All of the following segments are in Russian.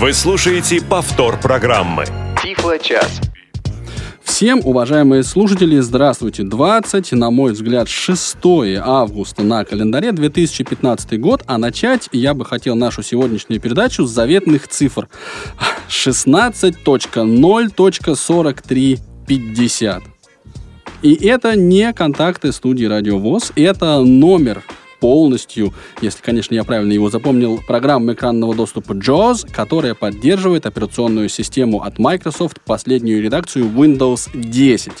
Вы слушаете повтор программы. Тифло-час. Всем, уважаемые слушатели, здравствуйте. 20, на мой взгляд, 6 августа на календаре 2015 год, а начать я бы хотел нашу сегодняшнюю передачу с заветных цифр. 16.0.4350. И это не контакты студии Радио ВОЗ, это номер полностью, если, конечно, я правильно его запомнил, программы экранного доступа JAWS, которая поддерживает операционную систему от Microsoft, последнюю редакцию Windows 10.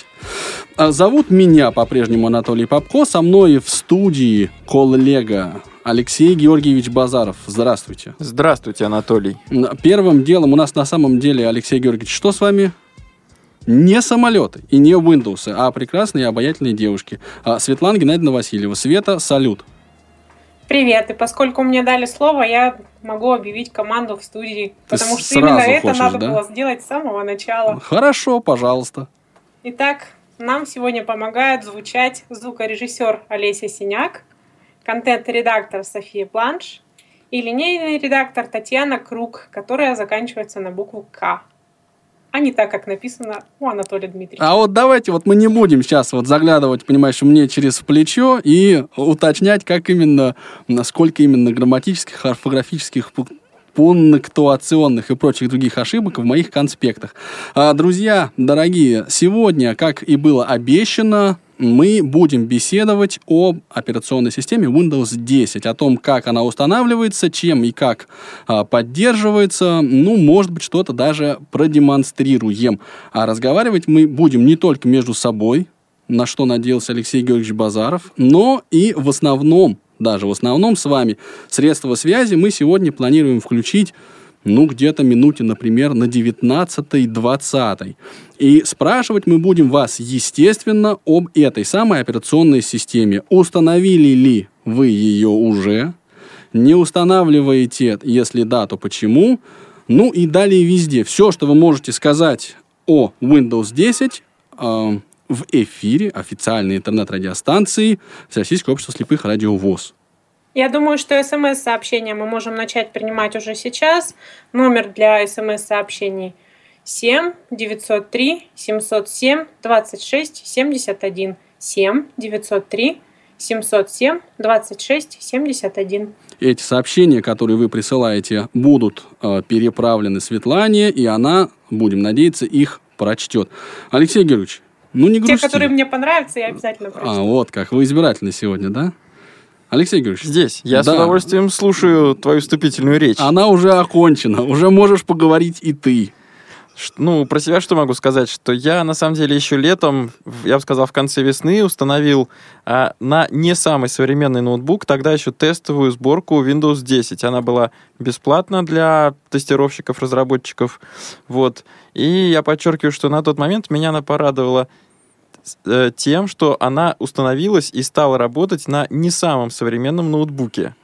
А зовут меня по-прежнему Анатолий Попко, со мной в студии коллега Алексей Георгиевич Базаров. Здравствуйте. Здравствуйте, Анатолий. Первым делом у нас на самом деле, Алексей Георгиевич, что с вами? не самолеты и не Windows, а прекрасные и обаятельные девушки. А Светлана Геннадьевна Васильева. Света, салют. Привет, и поскольку мне дали слово, я могу объявить команду в студии, Ты потому что именно хочешь, это надо да? было сделать с самого начала. Хорошо, пожалуйста. Итак, нам сегодня помогает звучать звукорежиссер Олеся Синяк, контент-редактор София Бланш и линейный редактор Татьяна Круг, которая заканчивается на букву «К» а не так, как написано у Анатолия Дмитриевича. А вот давайте, вот мы не будем сейчас вот заглядывать, понимаешь, мне через плечо и уточнять, как именно, насколько именно грамматических, орфографических пунктуационных и прочих других ошибок в моих конспектах. А, друзья, дорогие, сегодня, как и было обещано, мы будем беседовать о операционной системе Windows 10, о том, как она устанавливается, чем и как а, поддерживается. Ну, может быть, что-то даже продемонстрируем. А разговаривать мы будем не только между собой, на что надеялся Алексей Георгиевич Базаров, но и в основном, даже в основном с вами средства связи мы сегодня планируем включить ну, где-то минуте, например, на 19-20. И спрашивать мы будем вас, естественно, об этой самой операционной системе. Установили ли вы ее уже? Не устанавливаете? Если да, то почему? Ну и далее везде. Все, что вы можете сказать о Windows 10, э, в эфире официальной интернет-радиостанции Всероссийского общества слепых радио ВОЗ. Я думаю, что смс-сообщения мы можем начать принимать уже сейчас. Номер для смс-сообщений 7 903 707 26 71 7 903 707 26 71. Эти сообщения, которые вы присылаете, будут э, переправлены Светлане, и она, будем надеяться, их прочтет. Алексей Георгиевич, ну не грусти. Те, которые мне понравятся, я обязательно прочту. А, вот как. Вы избирательны сегодня, да? Алексей Георгиевич. Здесь. Я да. с удовольствием слушаю твою вступительную речь. Она уже окончена. Уже можешь поговорить и ты. Ну, про себя что могу сказать? Что я, на самом деле, еще летом, я бы сказал, в конце весны установил а, на не самый современный ноутбук, тогда еще тестовую сборку Windows 10. Она была бесплатна для тестировщиков, разработчиков. Вот. И я подчеркиваю, что на тот момент меня она порадовала Э, тем, что она установилась и стала работать на не самом современном ноутбуке.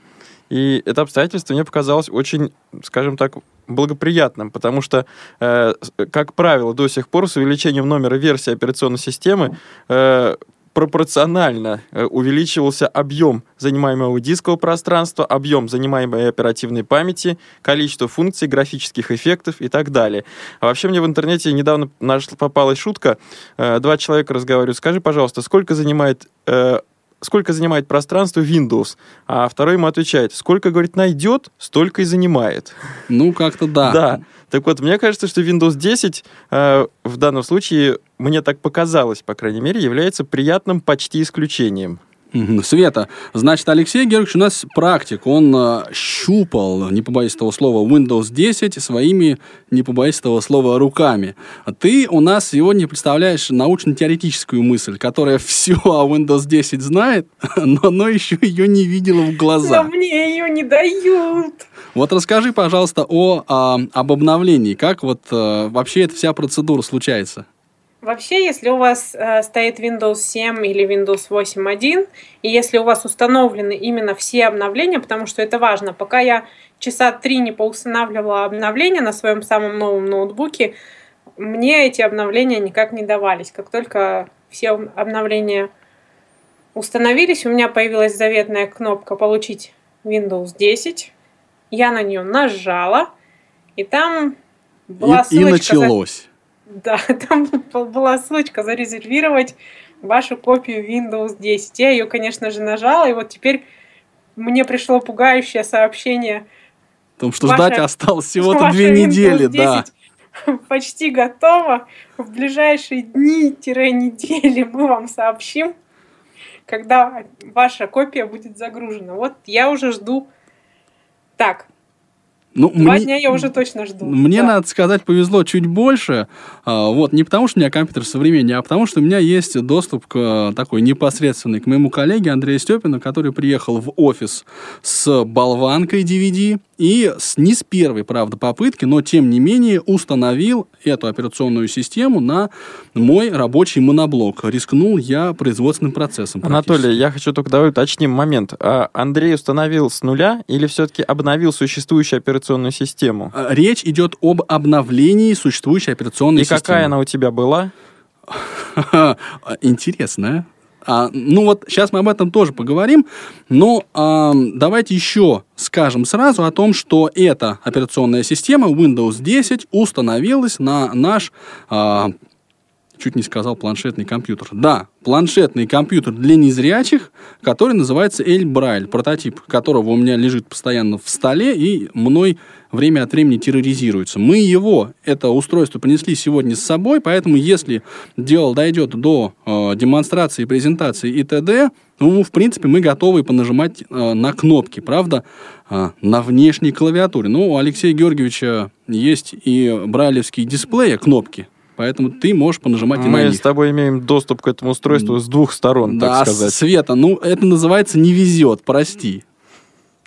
И это обстоятельство мне показалось очень, скажем так, благоприятным, потому что, э, как правило, до сих пор с увеличением номера версии операционной системы э, пропорционально э, увеличивался объем занимаемого дискового пространства, объем занимаемой оперативной памяти, количество функций, графических эффектов и так далее. А вообще мне в интернете недавно нашла, попалась шутка. Э, два человека разговаривают. Скажи, пожалуйста, сколько занимает э, сколько занимает пространство Windows, а второй ему отвечает, сколько, говорит, найдет, столько и занимает. Ну, как-то да. Да. Так вот, мне кажется, что Windows 10 э, в данном случае, мне так показалось, по крайней мере, является приятным почти исключением. Света, значит, Алексей Георгиевич у нас практик. Он э, щупал, не побоюсь этого слова, Windows 10 своими, не побоюсь этого слова, руками. А ты у нас сегодня представляешь научно-теоретическую мысль, которая все о Windows 10 знает, но, но еще ее не видела в глаза. Но мне ее не дают. Вот расскажи, пожалуйста, о, о об обновлении. Как вот э, вообще эта вся процедура случается? Вообще, если у вас э, стоит Windows 7 или Windows 8.1, и если у вас установлены именно все обновления, потому что это важно, пока я часа три не поустанавливала обновления на своем самом новом ноутбуке, мне эти обновления никак не давались. Как только все обновления установились, у меня появилась заветная кнопка «Получить Windows 10». Я на нее нажала, И там была и, ссылочка... И началось. Да, там была ссылочка зарезервировать вашу копию Windows 10. Я ее, конечно же, нажала, и вот теперь мне пришло пугающее сообщение. О том, что Ваша... ждать осталось всего-то две недели, да. Почти готово. В ближайшие дни-недели мы вам сообщим, когда ваша копия будет загружена. Вот я уже жду. Так, ну, Два мне, дня я уже точно жду. Мне, да. надо сказать, повезло чуть больше. А, вот, не потому, что у меня компьютер современнее, а потому, что у меня есть доступ к такой непосредственный к моему коллеге Андрею Степину, который приехал в офис с болванкой DVD и с, не с первой, правда, попытки, но тем не менее установил эту операционную систему на мой рабочий моноблок. Рискнул я производственным процессом. Анатолий, я хочу только давай уточним момент. А Андрей установил с нуля или все-таки обновил существующую операционную систему? А, речь идет об обновлении существующей операционной и системы. И какая она у тебя была? Интересная. А, ну вот сейчас мы об этом тоже поговорим, но а, давайте еще скажем сразу о том, что эта операционная система Windows 10 установилась на наш а, чуть не сказал планшетный компьютер. Да, планшетный компьютер для незрячих, который называется Эль Брайль, прототип которого у меня лежит постоянно в столе и мной время от времени терроризируется. Мы его, это устройство, принесли сегодня с собой, поэтому если дело дойдет до э, демонстрации, презентации и т.д., ну, в принципе, мы готовы понажимать э, на кнопки, правда, э, на внешней клавиатуре. Ну, у Алексея Георгиевича есть и брайлевские дисплеи, кнопки, Поэтому ты можешь понажимать Мы и на них. с тобой имеем доступ к этому устройству с двух сторон, да, так сказать. Света, ну это называется не везет, прости.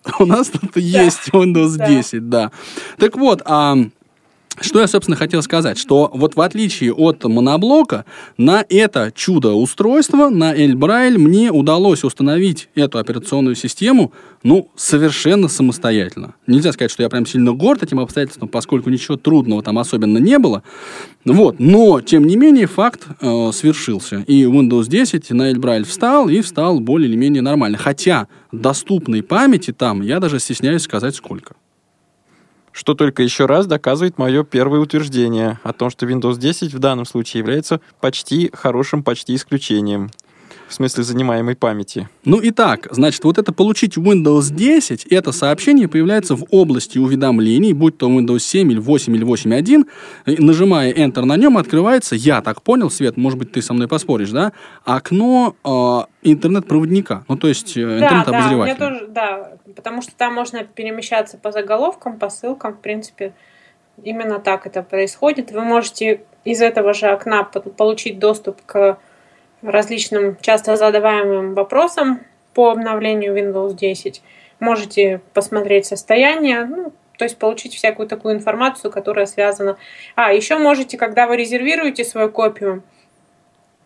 У нас тут есть Windows 10, да. Так вот, а что я, собственно, хотел сказать, что вот в отличие от моноблока, на это чудо-устройство, на Эльбрайль, мне удалось установить эту операционную систему, ну, совершенно самостоятельно. Нельзя сказать, что я прям сильно горд этим обстоятельством, поскольку ничего трудного там особенно не было. Вот, но, тем не менее, факт э, свершился. И Windows 10 на Эльбрайль встал, и встал более или менее нормально. Хотя доступной памяти там, я даже стесняюсь сказать, сколько что только еще раз доказывает мое первое утверждение о том, что Windows 10 в данном случае является почти хорошим, почти исключением в смысле занимаемой памяти. Ну и так, значит, вот это получить Windows 10, это сообщение появляется в области уведомлений, будь то Windows 7 или 8 или 8.1, нажимая Enter на нем, открывается, я так понял, Свет, может быть, ты со мной поспоришь, да, окно э, интернет-проводника, ну то есть э, интернет-обозревателя. Да, да, тоже, да, потому что там можно перемещаться по заголовкам, по ссылкам, в принципе, именно так это происходит. Вы можете из этого же окна получить доступ к различным часто задаваемым вопросам по обновлению Windows 10. Можете посмотреть состояние, ну, то есть получить всякую такую информацию, которая связана. А, еще можете, когда вы резервируете свою копию,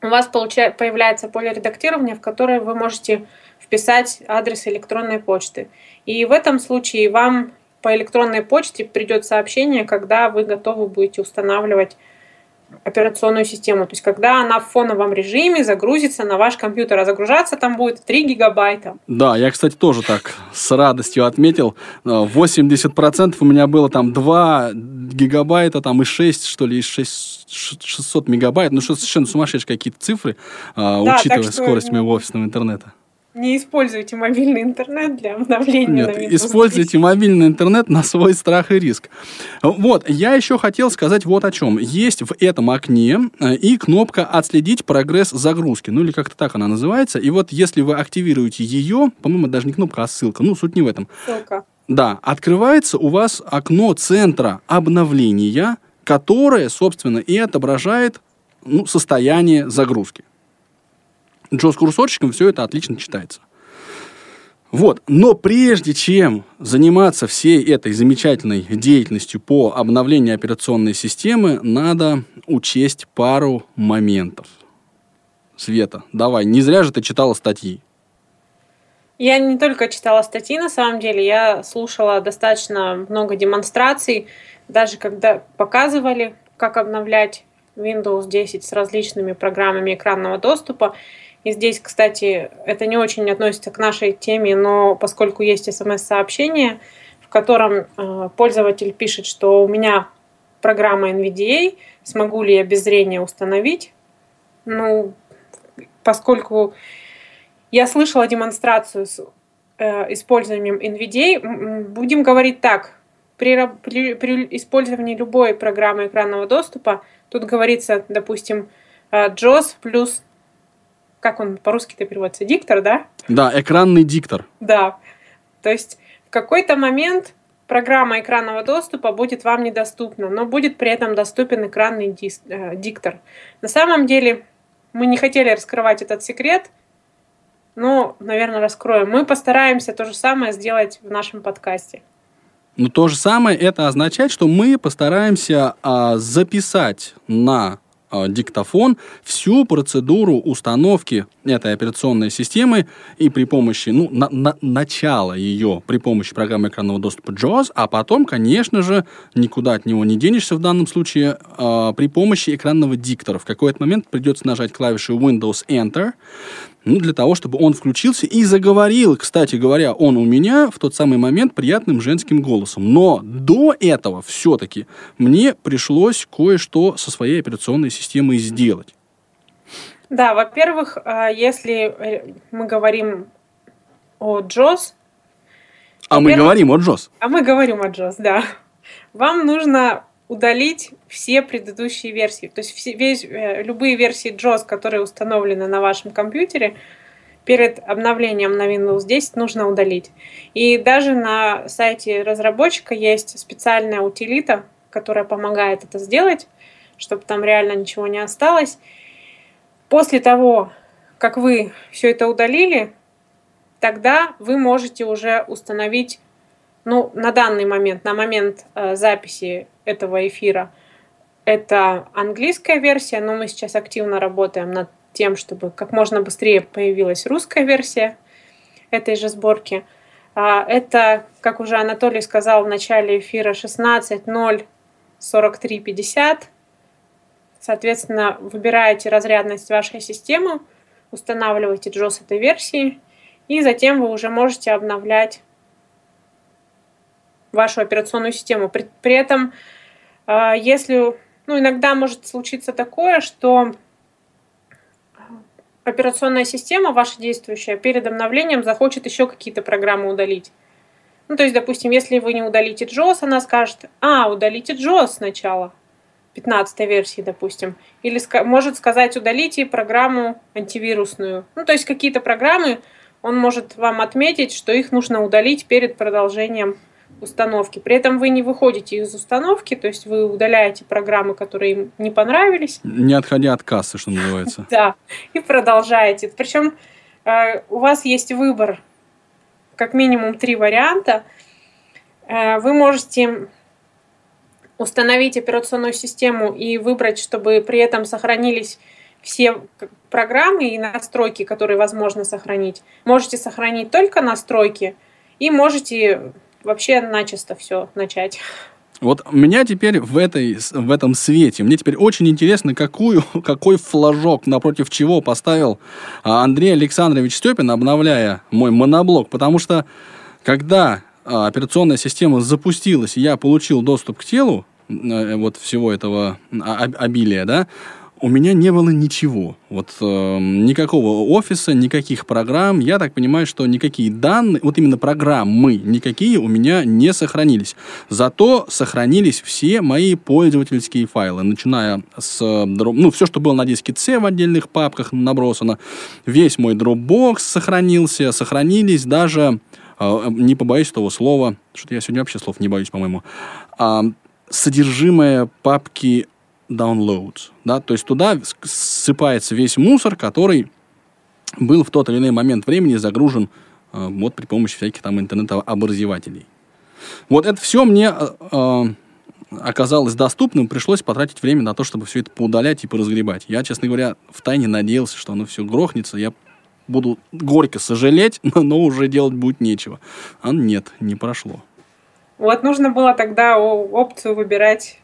у вас получает, появляется поле редактирования, в которое вы можете вписать адрес электронной почты. И в этом случае вам по электронной почте придет сообщение, когда вы готовы будете устанавливать операционную систему. То есть, когда она в фоновом режиме загрузится на ваш компьютер, а загружаться там будет 3 гигабайта. Да, я, кстати, тоже так с радостью отметил. 80% у меня было там 2 гигабайта, там и 6, что ли, и 6, 600 мегабайт. Ну, что совершенно сумасшедшие какие-то цифры, а, да, учитывая скорость моего офисного интернета. Не используйте мобильный интернет для обновления Нет, на Windows используйте 10. мобильный интернет на свой страх и риск. Вот, я еще хотел сказать вот о чем. Есть в этом окне э, и кнопка «Отследить прогресс загрузки», ну или как-то так она называется. И вот если вы активируете ее, по-моему, даже не кнопка, а ссылка, ну суть не в этом. Ссылка. Да, открывается у вас окно центра обновления, которое, собственно, и отображает ну, состояние загрузки. С курсорчиком все это отлично читается. Вот. Но прежде чем заниматься всей этой замечательной деятельностью по обновлению операционной системы, надо учесть пару моментов. Света, давай, не зря же ты читала статьи. Я не только читала статьи, на самом деле, я слушала достаточно много демонстраций, даже когда показывали, как обновлять Windows 10 с различными программами экранного доступа. И здесь, кстати, это не очень относится к нашей теме, но поскольку есть смс-сообщение, котором э, пользователь пишет, что у меня программа NVDA, смогу ли я без зрения установить. Ну, поскольку я слышала демонстрацию с э, использованием NVDA, будем говорить так. При, при, при использовании любой программы экранного доступа, тут говорится, допустим, э, JOS плюс, как он по-русски-то переводится, диктор, да? Да, экранный диктор. Да. То есть в какой-то момент программа экранного доступа будет вам недоступна, но будет при этом доступен экранный дис, э, диктор. На самом деле мы не хотели раскрывать этот секрет, но, наверное, раскроем. Мы постараемся то же самое сделать в нашем подкасте. Но то же самое это означает, что мы постараемся а, записать на диктофон всю процедуру установки этой операционной системы и при помощи, ну, на, на, начала ее при помощи программы экранного доступа JAWS, а потом, конечно же, никуда от него не денешься в данном случае, э, при помощи экранного диктора. В какой-то момент придется нажать клавишу Windows Enter, ну, для того, чтобы он включился и заговорил, кстати говоря, он у меня в тот самый момент приятным женским голосом. Но до этого все-таки мне пришлось кое-что со своей операционной системой сделать. Да, во-первых, а, если э, мы говорим о JOS... А мы говорим о JOS. А мы говорим о JOS, да. Вам нужно удалить все предыдущие версии. То есть все, весь, э, любые версии JOS, которые установлены на вашем компьютере, перед обновлением на Windows 10 нужно удалить. И даже на сайте разработчика есть специальная утилита, которая помогает это сделать, чтобы там реально ничего не осталось. После того, как вы все это удалили, тогда вы можете уже установить, ну, на данный момент, на момент э, записи этого эфира. Это английская версия, но мы сейчас активно работаем над тем, чтобы как можно быстрее появилась русская версия этой же сборки. А, это, как уже Анатолий сказал в начале эфира, 16.0.43.50. Соответственно, выбираете разрядность вашей системы, устанавливаете JOS этой версии, и затем вы уже можете обновлять вашу операционную систему. При, при этом, э, если, ну, иногда может случиться такое, что операционная система, ваша действующая, перед обновлением захочет еще какие-то программы удалить. Ну, то есть, допустим, если вы не удалите JOS, она скажет, а, удалите JOS сначала, 15 версии, допустим. Или ска- может сказать, удалите программу антивирусную. Ну, то есть, какие-то программы он может вам отметить, что их нужно удалить перед продолжением установки. При этом вы не выходите из установки, то есть вы удаляете программы, которые им не понравились. Не отходя от кассы, что называется. Да, и продолжаете. Причем э, у вас есть выбор, как минимум три варианта. Э, вы можете установить операционную систему и выбрать, чтобы при этом сохранились все программы и настройки, которые возможно сохранить. Можете сохранить только настройки и можете вообще начисто все начать. Вот меня теперь в, этой, в этом свете, мне теперь очень интересно, какую, какой флажок напротив чего поставил а, Андрей Александрович Степин, обновляя мой моноблок, потому что когда а, операционная система запустилась, и я получил доступ к телу, вот всего этого а, обилия, да, у меня не было ничего. Вот э, никакого офиса, никаких программ. Я так понимаю, что никакие данные, вот именно программы никакие у меня не сохранились. Зато сохранились все мои пользовательские файлы, начиная с, ну, все, что было на диске C в отдельных папках набросано. Весь мой Dropbox сохранился, сохранились даже, э, не побоюсь того слова, что-то я сегодня вообще слов не боюсь, по-моему, э, содержимое папки downloads. Да? То есть туда ссыпается весь мусор, который был в тот или иной момент времени загружен э, вот при помощи всяких там интернет-образователей. Вот это все мне э, э, оказалось доступным, пришлось потратить время на то, чтобы все это поудалять и поразгребать. Я, честно говоря, в тайне надеялся, что оно все грохнется, я буду горько сожалеть, но, но уже делать будет нечего. А нет, не прошло. Вот нужно было тогда опцию выбирать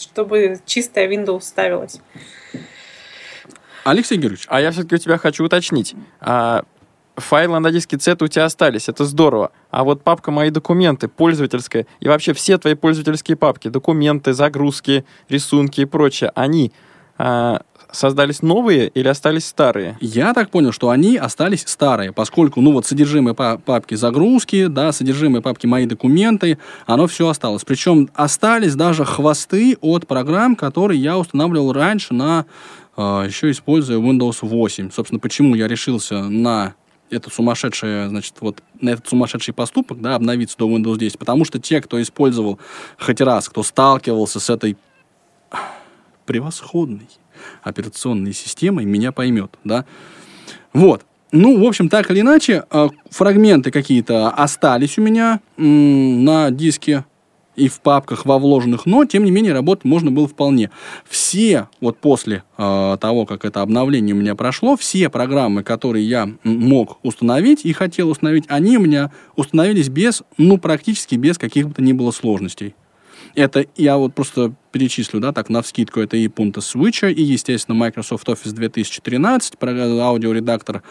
чтобы чистая Windows ставилась. Алексей Георгиевич. А я все-таки у тебя хочу уточнить. А, файлы на диске C у тебя остались, это здорово. А вот папка «Мои документы», пользовательская, и вообще все твои пользовательские папки, документы, загрузки, рисунки и прочее, они создались новые или остались старые? Я так понял, что они остались старые, поскольку, ну вот, содержимое папки загрузки, да, содержимое папки мои документы, оно все осталось. Причем остались даже хвосты от программ, которые я устанавливал раньше на, э, еще используя Windows 8. Собственно, почему я решился на это сумасшедшее, значит, вот на этот сумасшедший поступок, да, обновиться до Windows 10, потому что те, кто использовал хоть раз, кто сталкивался с этой превосходной операционной системой, меня поймет, да. Вот. Ну, в общем, так или иначе, э, фрагменты какие-то остались у меня на диске и в папках во вложенных, но, тем не менее, работать можно было вполне. Все, вот после э, того, как это обновление у меня прошло, все программы, которые я мог установить и хотел установить, они у меня установились без, ну, практически без каких бы то ни было сложностей. Это я вот просто перечислю, да, так, на вскидку, это и Punta Switch, и, естественно, Microsoft Office 2013, аудиоредактор,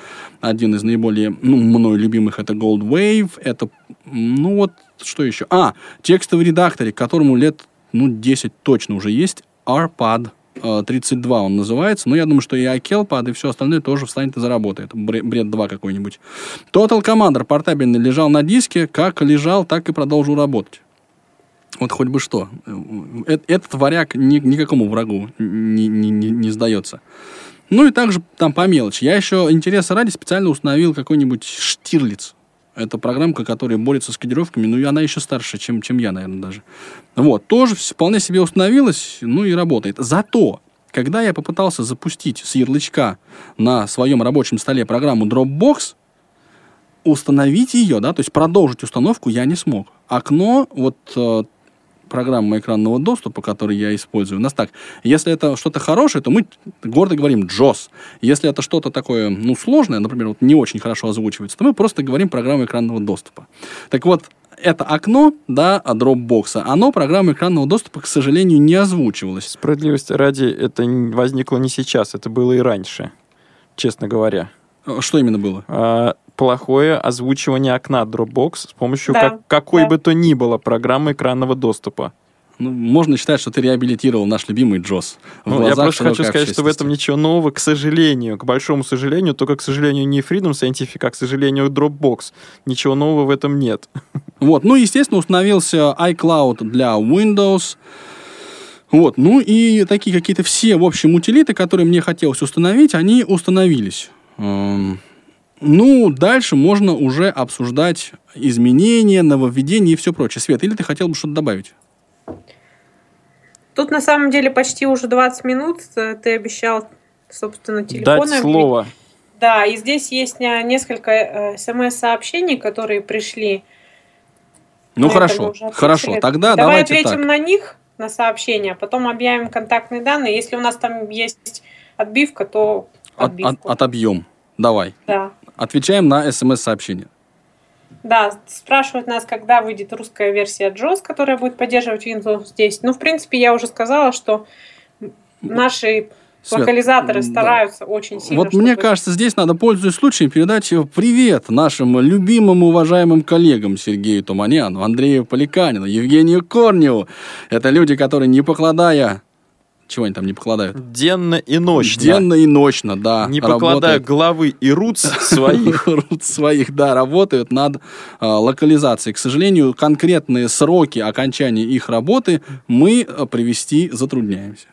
один из наиболее, ну, мной любимых, это Gold Wave, это, ну, вот, что еще? А, текстовый редактор, которому лет, ну, 10 точно уже есть, RPAD, 32 он называется, но я думаю, что и iCalpad, и все остальное тоже встанет и заработает. Бред 2 какой-нибудь. Total Commander портабельный лежал на диске, как лежал, так и продолжил работать. Вот хоть бы что. Э, этот варяг ни, никакому врагу не, не, не, не сдается. Ну и также там по мелочи. Я еще интереса ради специально установил какой-нибудь Штирлиц. Это программка, которая борется с кодировками, ну и она еще старше, чем, чем я, наверное, даже. Вот, тоже вполне себе установилась, ну и работает. Зато, когда я попытался запустить с ярлычка на своем рабочем столе программу Dropbox, установить ее, да, то есть продолжить установку я не смог. Окно, вот э, программа экранного доступа, который я использую, у нас так, если это что-то хорошее, то мы гордо говорим JOS. Если это что-то такое, ну, сложное, например, вот не очень хорошо озвучивается, то мы просто говорим программа экранного доступа. Так вот, это окно, да, Dropbox, оно программа экранного доступа, к сожалению, не озвучивалось. Справедливости ради, это возникло не сейчас, это было и раньше, честно говоря. Что именно было? А, плохое озвучивание окна Dropbox с помощью да, как, какой да. бы то ни было программы экранного доступа. Ну, можно считать, что ты реабилитировал наш любимый Джос. Ну, я просто хочу сказать, что в этом ничего нового, к сожалению, к большому сожалению, только, к сожалению, не Freedom Scientific, а, к сожалению, Dropbox. Ничего нового в этом нет. Вот, ну, естественно, установился iCloud для Windows. Вот, ну и такие какие-то все, в общем, утилиты, которые мне хотелось установить, они установились. Ну, дальше можно уже обсуждать изменения, нововведения и все прочее. Свет, или ты хотел бы что-то добавить? Тут на самом деле почти уже 20 минут. Ты обещал, собственно, телефон. Дать слово. Да, и здесь есть несколько э, смс-сообщений, которые пришли. Ну хорошо, хорошо. Тогда Давай давайте ответим так. на них, на сообщения, потом объявим контактные данные. Если у нас там есть отбивка, то отбивку. От, от, отобьем. Давай. Да. Отвечаем на смс-сообщение. Да, спрашивают нас, когда выйдет русская версия JOS, которая будет поддерживать Windows 10. Ну, в принципе, я уже сказала, что наши Свет, локализаторы стараются да. очень сильно. Вот мне кажется, здесь надо, пользуясь случаем, передать привет нашим любимым уважаемым коллегам Сергею Туманяну, Андрею Поликанину, Евгению Корневу. Это люди, которые, не покладая чего они там не покладают? Денно и ночно. Денно и ночно, да. Не покладая работают. головы и руц своих. Руц своих, да, работают над а, локализацией. К сожалению, конкретные сроки окончания их работы мы а, привести затрудняемся.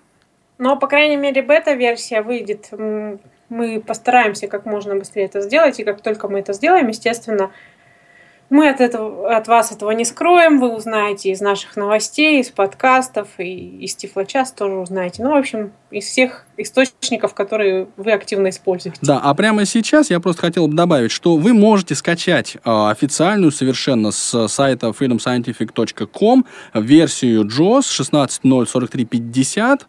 Но, по крайней мере, бета-версия выйдет. Мы постараемся как можно быстрее это сделать, и как только мы это сделаем, естественно, мы от, этого, от вас этого не скроем, вы узнаете из наших новостей, из подкастов и из Тифлочас тоже узнаете. Ну, в общем, из всех источников, которые вы активно используете. Да, а прямо сейчас я просто хотел бы добавить, что вы можете скачать э, официальную совершенно с сайта freedomscientific.com версию JOS 16.04350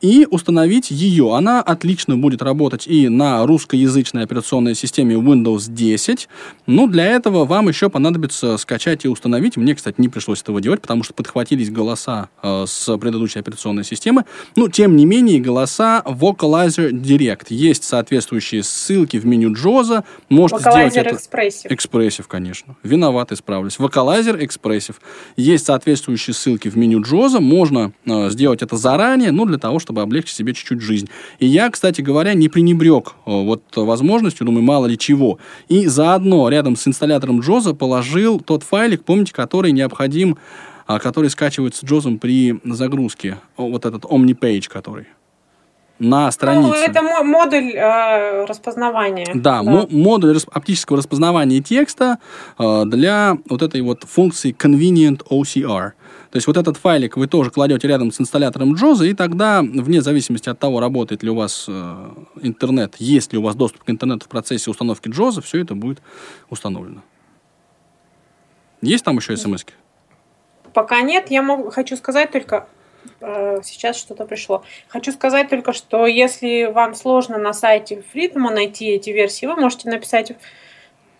и установить ее. Она отлично будет работать и на русскоязычной операционной системе Windows 10. Ну, для этого вам еще понадобится скачать и установить. Мне, кстати, не пришлось этого делать, потому что подхватились голоса э, с предыдущей операционной системы. Ну, тем не менее, голоса Vocalizer Direct. Есть соответствующие ссылки в меню Джоза. Можете Vocalizer сделать это... Expressive. Expressive, конечно. Виноват, исправлюсь. Vocalizer Expressive. Есть соответствующие ссылки в меню Джоза. Можно э, сделать это заранее, ну, для того, чтобы облегчить себе чуть-чуть жизнь. И я, кстати говоря, не пренебрег э, вот возможностью, думаю, мало ли чего. И заодно рядом с инсталлятором Джоза положил тот файлик, помните, который необходим, а, который скачивается Джозом при загрузке. Вот этот OmniPage, который на странице. Ну, это мо- модуль э, распознавания. Да, мо- модуль оптического распознавания текста э, для вот этой вот функции Convenient OCR. То есть вот этот файлик вы тоже кладете рядом с инсталлятором Джоза, и тогда, вне зависимости от того, работает ли у вас э, интернет, есть ли у вас доступ к интернету в процессе установки Джоза, все это будет установлено. Есть там еще смс -ки? Пока нет, я могу, хочу сказать только, сейчас что-то пришло. Хочу сказать только, что если вам сложно на сайте Freedom найти эти версии, вы можете написать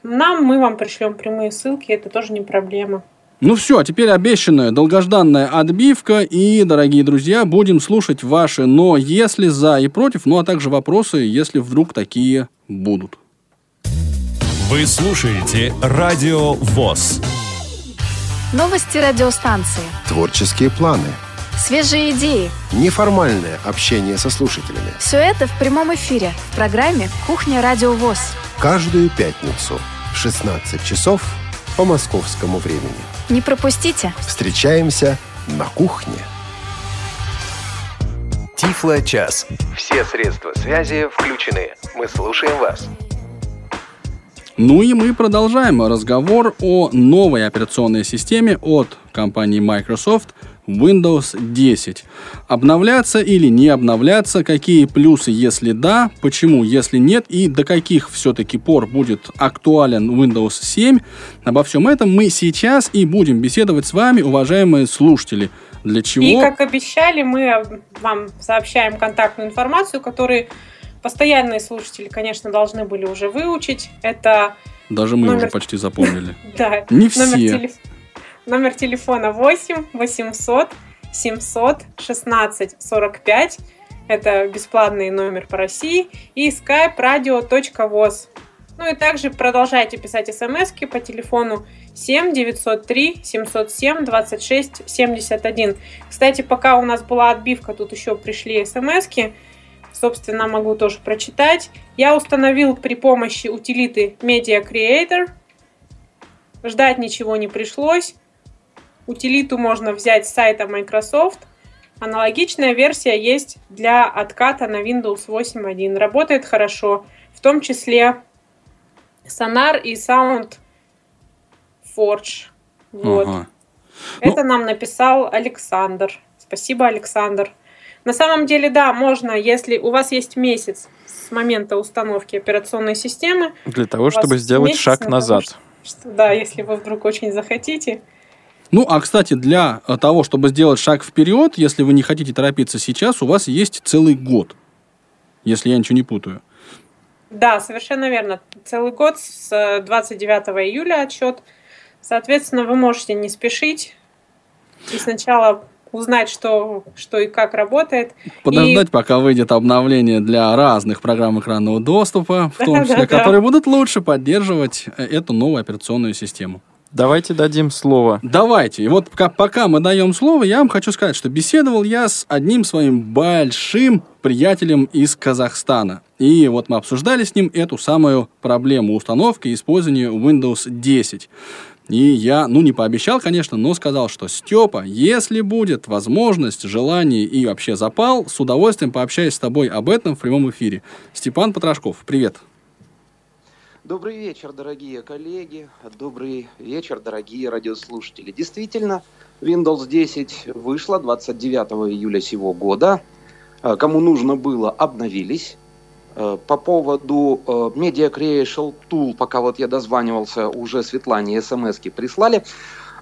нам, мы вам пришлем прямые ссылки, это тоже не проблема. Ну все, а теперь обещанная долгожданная отбивка. И, дорогие друзья, будем слушать ваши «но», «если», «за» и «против», ну а также вопросы, если вдруг такие будут. Вы слушаете Радио ВОЗ. Новости радиостанции. Творческие планы. Свежие идеи. Неформальное общение со слушателями. Все это в прямом эфире в программе «Кухня Радио ВОЗ». Каждую пятницу в 16 часов по московскому времени. Не пропустите. Встречаемся на кухне. Тифло-час. Все средства связи включены. Мы слушаем вас. Ну и мы продолжаем разговор о новой операционной системе от компании Microsoft Windows 10. Обновляться или не обновляться, какие плюсы, если да, почему, если нет, и до каких все-таки пор будет актуален Windows 7. Обо всем этом мы сейчас и будем беседовать с вами, уважаемые слушатели. Для чего? И, как обещали, мы вам сообщаем контактную информацию, которую постоянные слушатели, конечно, должны были уже выучить. Это Даже мы номер- уже почти запомнили. да, Не все. Номер телефона 8 800 700 16 45. Это бесплатный номер по России. И skype radio.voz. Ну и также продолжайте писать смс по телефону 7 903 707 26 71. Кстати, пока у нас была отбивка, тут еще пришли смс -ки. Собственно, могу тоже прочитать. Я установил при помощи утилиты Media Creator. Ждать ничего не пришлось. Утилиту можно взять с сайта Microsoft. Aналогичная версия есть для отката на Windows 8.1. Работает хорошо. В том числе Sonar и Sound Forge. Вот. Ага. Это нам написал Александр. Спасибо, Александр. На самом деле, да, можно, если у вас есть месяц с момента установки операционной системы, Для того, чтобы сделать шаг на того, назад. что- что, да, если вы вдруг очень захотите. Ну, а, кстати, для э, того, чтобы сделать шаг вперед, если вы не хотите торопиться сейчас, у вас есть целый год. Если я ничего не путаю. Да, совершенно верно. Целый год с э, 29 июля отчет. Соответственно, вы можете не спешить и сначала узнать, что, что и как работает. Подождать, пока выйдет обновление для разных программ экранного доступа, в том числе, которые будут лучше поддерживать э, эту новую операционную систему. Давайте дадим слово. Давайте. И вот пока, пока мы даем слово, я вам хочу сказать, что беседовал я с одним своим большим приятелем из Казахстана. И вот мы обсуждали с ним эту самую проблему установки и использования Windows 10. И я, ну, не пообещал, конечно, но сказал, что Степа, если будет возможность, желание и вообще запал, с удовольствием пообщаюсь с тобой об этом в прямом эфире. Степан Потрошков, привет. Добрый вечер, дорогие коллеги. Добрый вечер, дорогие радиослушатели. Действительно, Windows 10 вышла 29 июля сего года. Э, Кому нужно было, обновились. Э, По поводу э, Media Creation Tool, пока вот я дозванивался, уже Светлане смс прислали.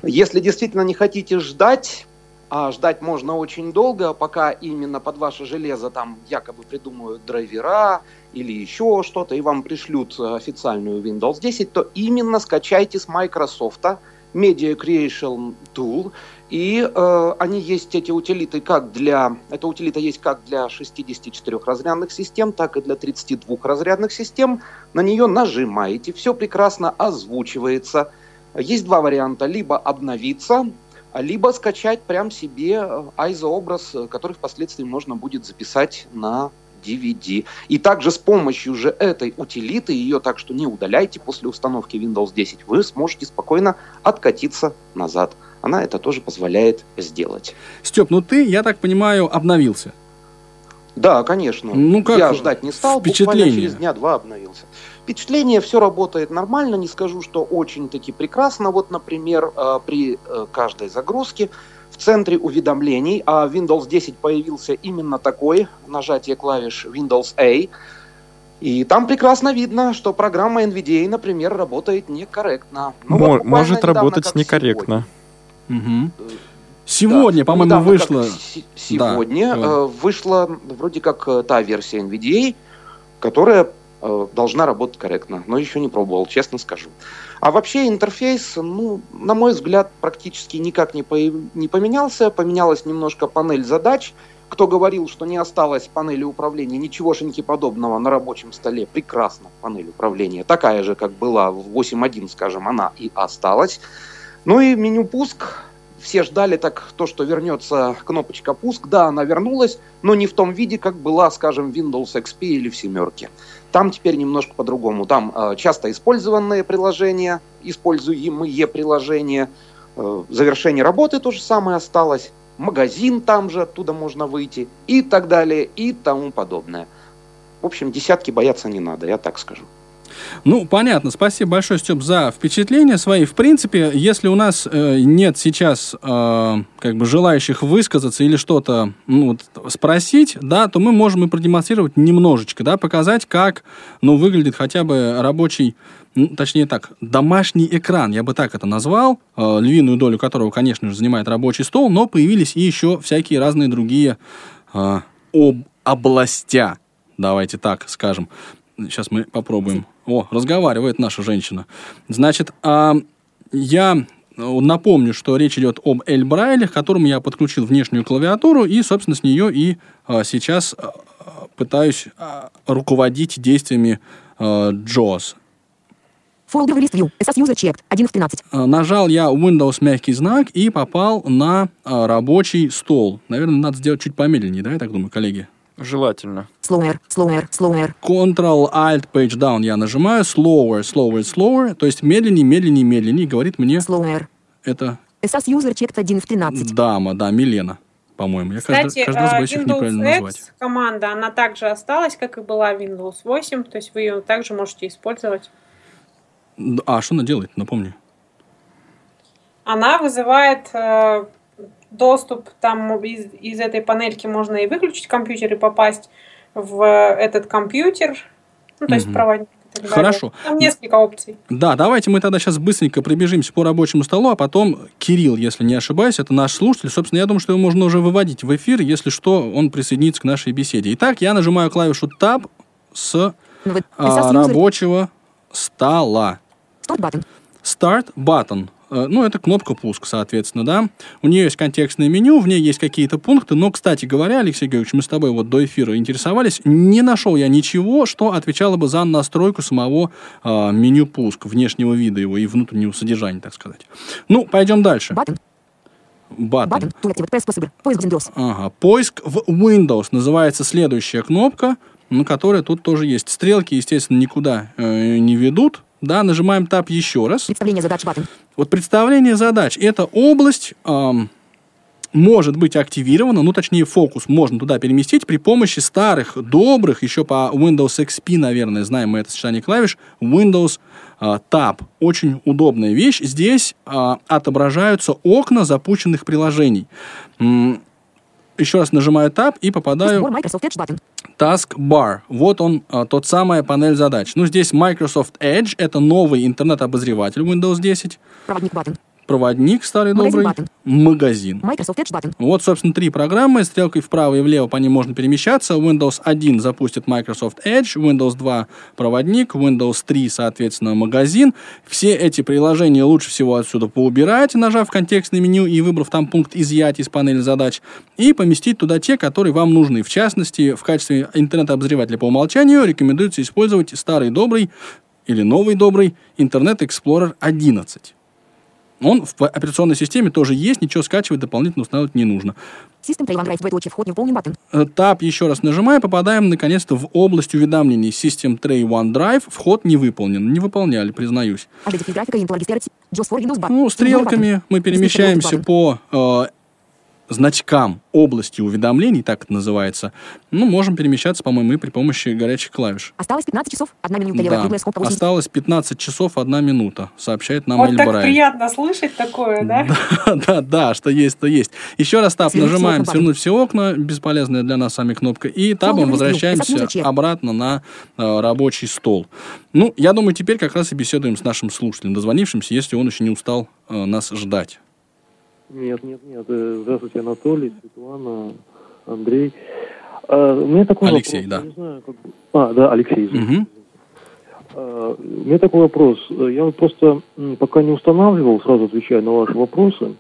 Если действительно не хотите ждать, а ждать можно очень долго, пока именно под ваше железо там якобы придумают драйвера или еще что-то, и вам пришлют э, официальную Windows 10, то именно скачайте с Microsoft Media Creation Tool. И э, они есть, эти утилиты, как для... Эта утилита есть как для 64-разрядных систем, так и для 32-разрядных систем. На нее нажимаете, все прекрасно озвучивается. Есть два варианта. Либо обновиться, либо скачать прям себе ISO-образ, который впоследствии можно будет записать на DVD. И также с помощью же этой утилиты, ее так что не удаляйте после установки Windows 10, вы сможете спокойно откатиться назад. Она это тоже позволяет сделать. Степ, ну ты, я так понимаю, обновился. Да, конечно. Ну, как я ждать не стал, впечатление? буквально через дня два обновился. Впечатление, все работает нормально, не скажу, что очень-таки прекрасно. Вот, например, э, при э, каждой загрузке в центре уведомлений, а Windows 10 появился именно такой, нажатие клавиш Windows A, и там прекрасно видно, что программа NVDA, например, работает некорректно. Ну, вот Мо- буквально может недавно, работать некорректно. Мгм. Сегодня, Да, по-моему, недавно, вышло... Сегодня Да, э, вышла вроде как та версия NVDA, которая должна работать корректно, но еще не пробовал, честно скажу. А вообще интерфейс, ну, на мой взгляд, практически никак не, появ- не поменялся. Поменялась немножко панель задач. Кто говорил, что не осталось панели управления, ничегошеньки подобного на рабочем столе, прекрасно панель управления. Такая же, как была в 8.1, скажем, она и осталась. Ну и меню пуск. Все ждали так то, что вернется кнопочка пуск. Да, она вернулась, но не в том виде, как была, скажем, Windows XP или в семерке. Там теперь немножко по-другому. Там э, часто использованные приложения, используемые приложения, э, завершение работы то же самое осталось, магазин там же, оттуда можно выйти и так далее и тому подобное. В общем, десятки бояться не надо, я так скажу. Ну, понятно. Спасибо большое, Степ, за впечатления свои. В принципе, если у нас э, нет сейчас э, как бы желающих высказаться или что-то ну, вот, спросить, да, то мы можем и продемонстрировать немножечко, да, показать, как, ну, выглядит хотя бы рабочий, ну, точнее так, домашний экран, я бы так это назвал, э, львиную долю которого, конечно же, занимает рабочий стол, но появились и еще всякие разные другие э, об областя, давайте так скажем. Сейчас мы попробуем. О, разговаривает наша женщина. Значит, а, я напомню, что речь идет об Эль Брайле, к которому я подключил внешнюю клавиатуру, и, собственно, с нее и а, сейчас а, пытаюсь а, руководить действиями а, JAWS. Folder list view. SS user checked. 1 в 13. А, Нажал я Windows мягкий знак и попал на а, рабочий стол. Наверное, надо сделать чуть помедленнее, да, я так думаю, коллеги? Желательно. Slower, slower, slower. Ctrl-Alt Page Down я нажимаю, slower, slower, slower, то есть медленнее, медленнее, медленнее, говорит мне Slower. это SS user checked 1 в 13. дама, да, Милена, по-моему. Я каждый, Кстати, каждый раз э, боюсь их неправильно Windows назвать. X команда, она также осталась, как и была Windows 8, то есть вы ее также можете использовать. А, что она делает, напомни. Она вызывает э, доступ, там из, из этой панельки можно и выключить компьютер и попасть в этот компьютер, ну, то есть Мгм. проводник. Хорошо. Там несколько опций. Да, давайте мы тогда сейчас быстренько пробежимся по рабочему столу, а потом Кирилл, если не ошибаюсь, это наш слушатель. Собственно, я думаю, что его можно уже выводить в эфир, если что, он присоединится к нашей беседе. Итак, я нажимаю клавишу Tab с Ну, а, рабочего стола. start button. Start button. Э, Ну, это кнопка пуск, соответственно, да. У нее есть контекстное меню, в ней есть какие-то пункты, но, кстати говоря, Алексей Георгиевич, мы с тобой вот до эфира интересовались, не нашел я ничего, что отвечало бы за настройку самого э, меню пуск, внешнего вида его и внутреннего содержания, так сказать. Ну, пойдем дальше. Button. Button. Button. Ага, поиск в Windows называется следующая кнопка, на которой тут тоже есть. Стрелки, естественно, никуда э, не ведут. Да, нажимаем Tab еще раз. Представление задач button. Вот представление задач. Эта область ам, может быть активирована, ну, точнее, фокус можно туда переместить при помощи старых, добрых, еще по Windows XP, наверное, знаем мы это сочетание клавиш, Windows а, Tab. Очень удобная вещь. Здесь а, отображаются окна запущенных приложений. М, еще раз нажимаю Tab и попадаю button. Taskbar. Вот он, а, тот самая панель задач. Ну, здесь Microsoft Edge, это новый интернет-обозреватель Windows 10. Проводник button. Проводник старый Магазин добрый, button. магазин. Microsoft Edge button. Вот, собственно, три программы. Стрелкой вправо и влево по ним можно перемещаться. Windows 1 запустит Microsoft Edge, Windows 2 проводник, Windows 3, соответственно, магазин. Все эти приложения лучше всего отсюда поубирать, нажав контекстное меню и выбрав там пункт «Изъять» из панели задач, и поместить туда те, которые вам нужны. В частности, в качестве интернет-обозревателя по умолчанию рекомендуется использовать старый добрый или новый добрый Internet Explorer 11. Он в операционной системе тоже есть, ничего скачивать дополнительно устанавливать не нужно. System Tray OneDrive двоеточие вход не выполнен button. Э, Тап еще раз нажимаем, попадаем наконец-то в область уведомлений. System Tray OneDrive, вход не выполнен. Не выполняли, признаюсь. Ну, стрелками мы перемещаемся по э, значкам области уведомлений, так это называется. Ну, можем перемещаться, по-моему, и при помощи горячих клавиш. Осталось 15 часов, 1 минута, левая Да. круглая скобка 80. Осталось 15 часов, 1 минута, сообщает нам Вот Эль так Брайан. приятно слышать такое, да? да, да, что есть, то есть. Еще раз тап Свернуть все нажимаем, окна, свернуть все окна, бесполезная для нас с вами кнопка, и табом возвращаемся обратно на э, рабочий стол. Ну, я думаю, теперь как раз и беседуем с нашим слушателем, дозвонившимся, если он еще не устал э, нас ждать. Нет, нет, нет. Э, Здравствуйте, Анатолий, Светлана, Андрей. А, У меня такой Алексей, вопрос. да. Я не знаю, как А, да, Алексей. А, У меня такой вопрос. Я вот просто пока не устанавливал, сразу отвечаю на ваши вопросы,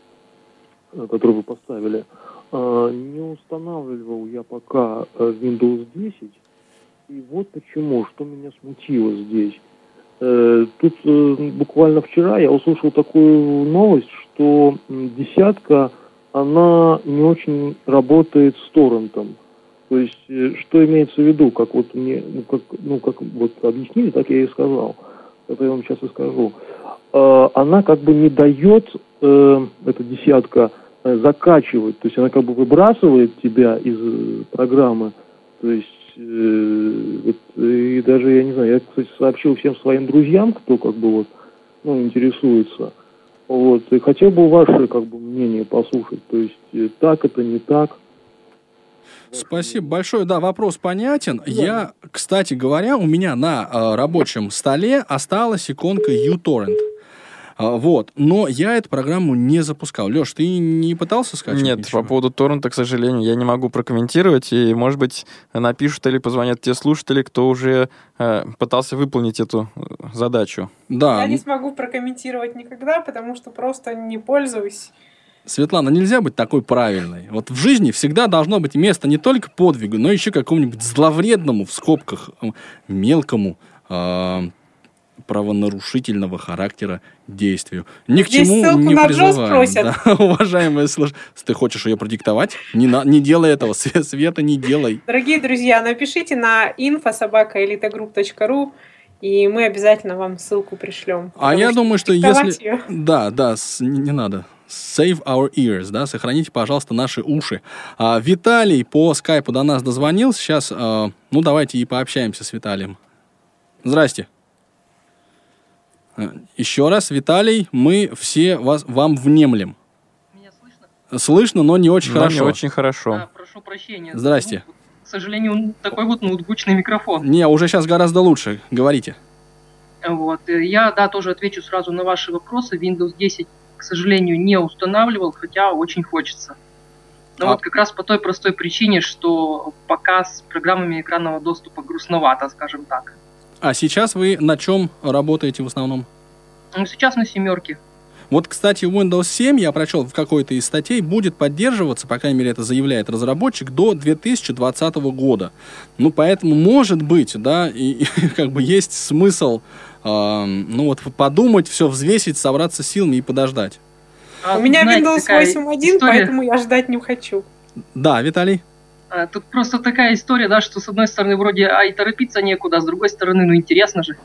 э, которые вы поставили. А, Не устанавливал я пока э, Windows 10. И вот почему, что меня смутило здесь. Тут буквально вчера я услышал такую новость, что десятка, она не очень работает с торрентом. То есть, э, что имеется в виду, как вот мне, ну как, ну как вот объяснили, так я и сказал. Это я вам сейчас и скажу. Э, Она как бы не дает, э, эта десятка, э, закачивать. То есть она как бы выбрасывает тебя из э, программы. То есть, вот, и даже, я не знаю, я, кстати, сообщил всем своим друзьям, кто как бы вот, ну, интересуется. Вот, и хотел бы ваше, как бы, мнение послушать. То есть, э, так это, не так. Спасибо большое. Да, вопрос понятен. Я, кстати говоря, у меня на э, рабочем столе осталась иконка uTorrent. А, вот. Но я эту программу не запускал. Леш, ты не пытался скачать? Нет, ничего? по поводу торрента, к сожалению, я не могу прокомментировать, и, может быть, напишут или позвонят те слушатели, кто уже э, пытался выполнить эту э, задачу. Да, Я не смогу прокомментировать никогда, потому что просто не пользуюсь. Светлана, нельзя быть такой правильной. Вот в жизни всегда должно быть место не только подвигу, но еще какому-нибудь зловредному, в скобках, мелкому, э, правонарушительного характера действию. Ни к Здесь чему не на призываем. Да, уважаемые слушатели. Ты хочешь ее продиктовать? Не, на- не делай этого, Све- Света, не делай. Дорогие друзья, напишите на info.sobaka.elitagroup.ru и мы обязательно вам ссылку пришлем. А я думаю, что если... её- Да, да, с- не, не надо. Save our ears, да, сохраните, пожалуйста, наши уши. А, Виталий по скайпу до нас дозвонил. Сейчас, а, ну, давайте и пообщаемся с Виталием. Здрасте. Еще раз, Виталий, мы все вас, вам внемлем. Меня слышно? Слышно, но не очень Но хорошо. не очень хорошо. Да, прошу прощения. Здрасте. Ну, к сожалению, такой вот ноутбучный микрофон. Не, уже сейчас гораздо лучше. Говорите. Вот. э, Я, да, тоже отвечу сразу на ваши вопросы. Windows 10, к сожалению, не устанавливал, хотя очень хочется. Но А- вот как раз по той простой причине, что пока с программами экранного доступа грустновато, скажем так. А сейчас вы на чем работаете в основном? Ну, сейчас на семерке. Вот, кстати, Windows 7, я прочел в какой-то из статей, будет поддерживаться, по крайней мере, это заявляет разработчик, до 2020 года. Ну, поэтому, может быть, да, и, и как бы есть смысл, эм, ну, вот подумать, все взвесить, собраться силами и подождать. А У меня знаете, Windows такая 8.1, история. поэтому я ждать не хочу. Да, Виталий? А, Тут просто такая история, да, что с одной стороны вроде а и торопиться некуда, а с другой стороны, ну интересно же.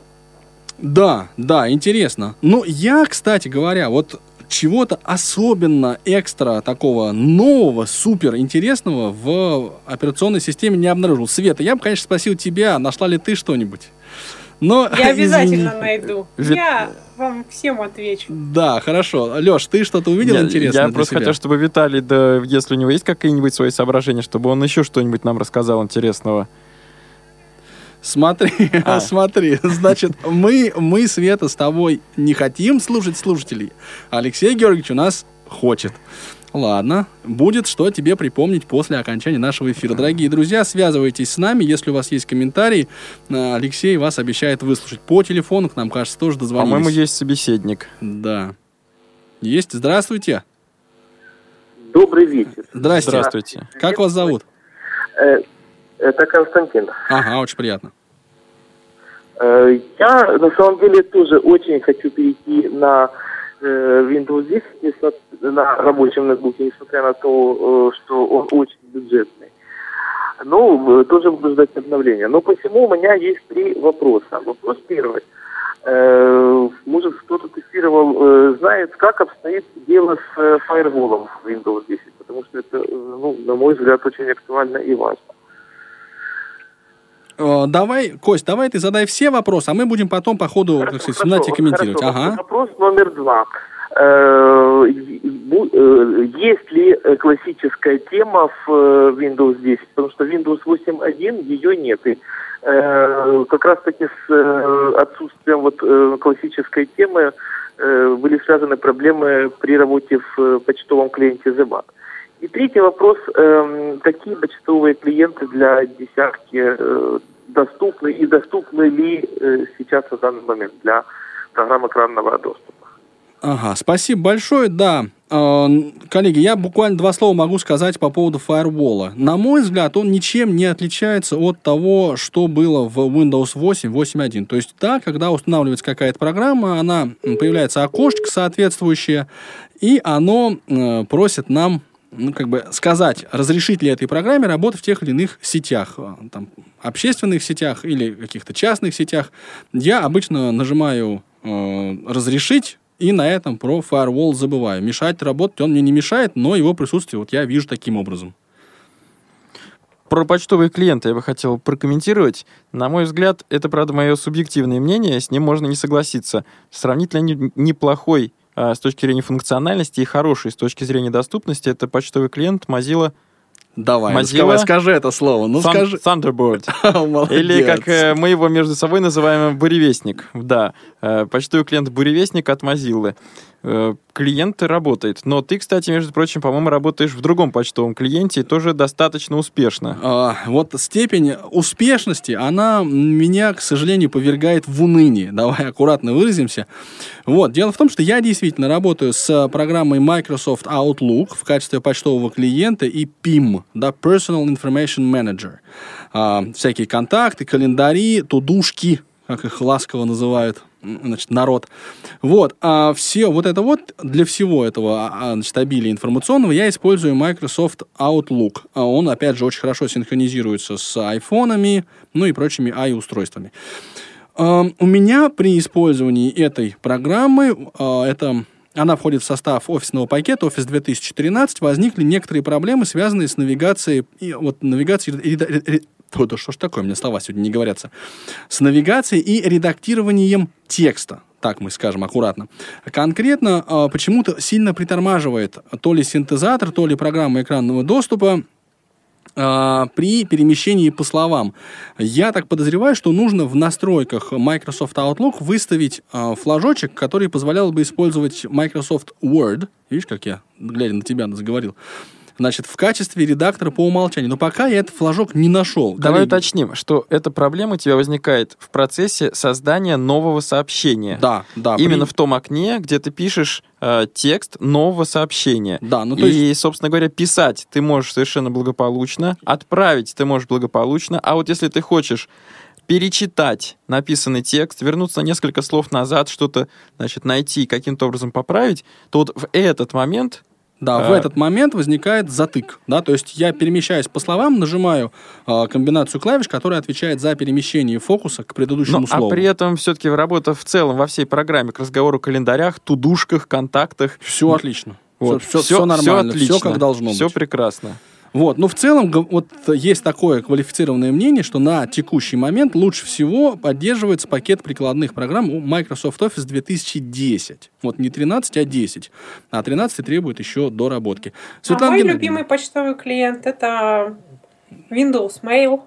Да, да, интересно. Ну, я, кстати говоря, вот чего-то особенно экстра такого нового, супер интересного в операционной системе не обнаружил. Света, я бы, конечно, спросил тебя, нашла ли ты что-нибудь. Но, Я обязательно извини. найду. Вит- Я вам всем отвечу. Да, хорошо. Леш, ты что-то увидел Я- интересное Я для просто себя? хотел, чтобы Виталий, да, если у него есть какие-нибудь свои соображения, чтобы он еще что-нибудь нам рассказал интересного. Смотри, А. смотри, значит, мы, мы, Света, с тобой не хотим слушать слушателей. Алексей Георгиевич у нас хочет. Ладно, будет что тебе припомнить после окончания нашего эфира. Дорогие друзья, связывайтесь с нами, если у вас есть комментарии. э, Алексей вас обещает выслушать по телефону, к нам, кажется, тоже дозвонились. По-моему, есть собеседник. Да. Есть. Здравствуйте. Добрый вечер. Здрасте. Здравствуйте. Как вас зовут? Э, Это Константин. Ага, очень приятно. Э, Я на самом деле тоже очень хочу перейти на Windows 10 несмотря- на рабочем ноутбуке, несмотря на то, э, что он очень бюджетный. Ну, э, тоже буду ждать обновления. Но посему у меня есть три вопроса. Вопрос первый. Э, Может, кто-то тестировал, э, знает, как обстоит дело с э, фаерволом в Windows 10, потому что это, э, ну, на мой взгляд, очень актуально и важно. Э, Давай, Кость, давай ты задай все вопросы, а мы будем потом по ходу, как сказать, вспоминать и комментировать. Хорошо. Ага. Вопрос номер два. Э, э, Есть ли классическая тема в Windows 10? Потому что Windows 8.1 ее нет. И как раз таки с отсутствием вот классической темы были связаны проблемы при работе в почтовом клиенте ZBAT. И третий вопрос. эм, Какие почтовые клиенты для десятки э, доступны и доступны ли э, сейчас на данный момент для программ экранного доступа? Ага, спасибо большое, да. Э, Коллеги, я буквально два слова могу сказать по поводу фаервола. На мой взгляд, он ничем не отличается от того, что было в Windows 8, 8.1. То есть, да, когда устанавливается какая-то программа, она появляется окошечко соответствующее, и оно просит нам ну, как бы сказать, разрешить ли этой программе работать в тех или иных сетях, э, там, общественных сетях или каких-то частных сетях. Я обычно нажимаю э, «разрешить», и на этом про firewall забываю. Мешать работать он мне не мешает, но его присутствие вот я вижу таким образом. Про почтовые клиенты я бы хотел прокомментировать. На мой взгляд, это, правда, мое субъективное мнение, с ним можно не согласиться. Сравнительно не- неплохой с точки зрения функциональности и хороший с точки зрения доступности это почтовый клиент Mozilla Давай, Mozilla давай, скажи это слово. Ну, Thun- скажи. Thunderbird. Или, как э, мы его между собой называем, буревестник. Да, э, почтовый клиент буревестник от Mozilla. Э, клиент работает. Но ты, кстати, между прочим, по-моему, работаешь в другом почтовом клиенте тоже достаточно успешно. А, вот степень успешности, она меня, к сожалению, повергает в уныние. Давай аккуратно выразимся. Вот, дело в том, что я действительно работаю с программой Microsoft Outlook в качестве почтового клиента и PIM, да, Personal Information Manager. А, всякие контакты, календари, тудушки, как их ласково называют значит, народ. Вот, а все вот это вот, для всего этого а, а, значит, обилия информационного я использую Microsoft Outlook. А Он, опять же, очень хорошо синхронизируется с айфонами, ну и прочими i-устройствами. У меня при использовании этой программы, это, она входит в состав офисного пакета Office 2013, возникли некоторые проблемы, связанные с навигацией, и, вот, навигацией, Ой, что ж такое, мне слова сегодня не говорятся. С навигацией и редактированием текста. Так мы скажем аккуратно. Конкретно э, почему-то сильно притормаживает то ли синтезатор, то ли программа экранного доступа а, при перемещении по словам. Я так подозреваю, что нужно в настройках Microsoft Outlook выставить а, флажочек, который позволял бы использовать Microsoft Word. Видишь, как я, глядя на тебя, заговорил. Значит, в качестве редактора по умолчанию. Но пока я этот флажок не нашел. Давай Коллеги, уточним, что эта проблема у тебя возникает в процессе создания нового сообщения. Да, да. Именно при- в том окне, где ты пишешь э, текст нового сообщения. Да, ну то и, есть... собственно говоря, писать ты можешь совершенно благополучно, отправить ты можешь благополучно, а вот если ты хочешь перечитать написанный текст, вернуться на несколько слов назад, что-то, значит, найти и каким-то образом поправить, то вот в этот момент Да, в А. этот момент возникает затык, да, то есть я перемещаюсь по словам, нажимаю а, комбинацию клавиш, которая отвечает за перемещение фокуса к предыдущему Ну, а слову. при этом все-таки работа в целом во всей программе к разговору о календарях, тудушках, контактах. Все отлично. Вот. Все, все, нормально, все, отлично, как должно Все быть. прекрасно. Вот, ну в целом вот есть такое квалифицированное мнение, что на текущий момент лучше всего поддерживается пакет прикладных программ у Microsoft Office 2010. Вот не 13, а 10. А 13 требует еще доработки. А мой Геннадьевна. любимый почтовый клиент это Windows Mail.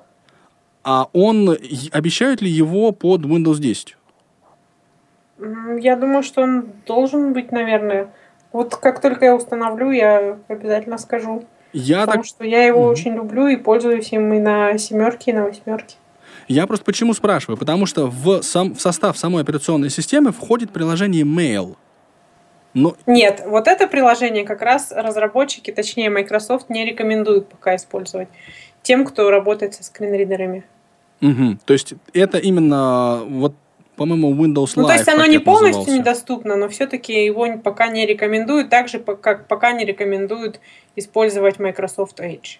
А он, обещают ли его под Windows 10? М, Я думаю, что он должен быть, наверное. Вот как только я установлю, я обязательно скажу. Я Потому так что я его очень люблю и пользуюсь им и на семерке, и на восьмерке. Я просто почему спрашиваю? Потому что в, сам, в состав самой операционной системы входит приложение Mail. Но Нет, вот это приложение как раз разработчики, точнее Microsoft, не рекомендуют пока использовать тем, кто работает со скринридерами. Мгм. То есть это именно вот, по-моему, Windows Live. Ну, то есть оно не полностью назывался. недоступно, но все-таки его пока не рекомендуют, так же, как пока не рекомендуют использовать Microsoft Edge.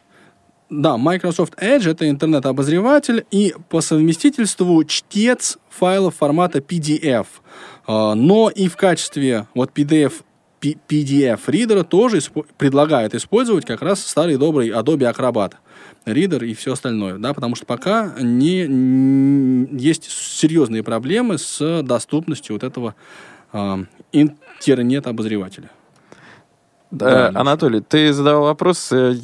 Да, Microsoft Edge это интернет-обозреватель и по совместительству чтец файлов формата PDF. А, Но и в качестве вот PDF PDF-ридера тоже испо- предлагает использовать как раз старый добрый Adobe Acrobat ридер и все остальное, да, потому что пока не, н- есть серьезные проблемы с доступностью вот этого а, интернет-обозревателя. Да, Анатолий, ты задавал вопрос, э,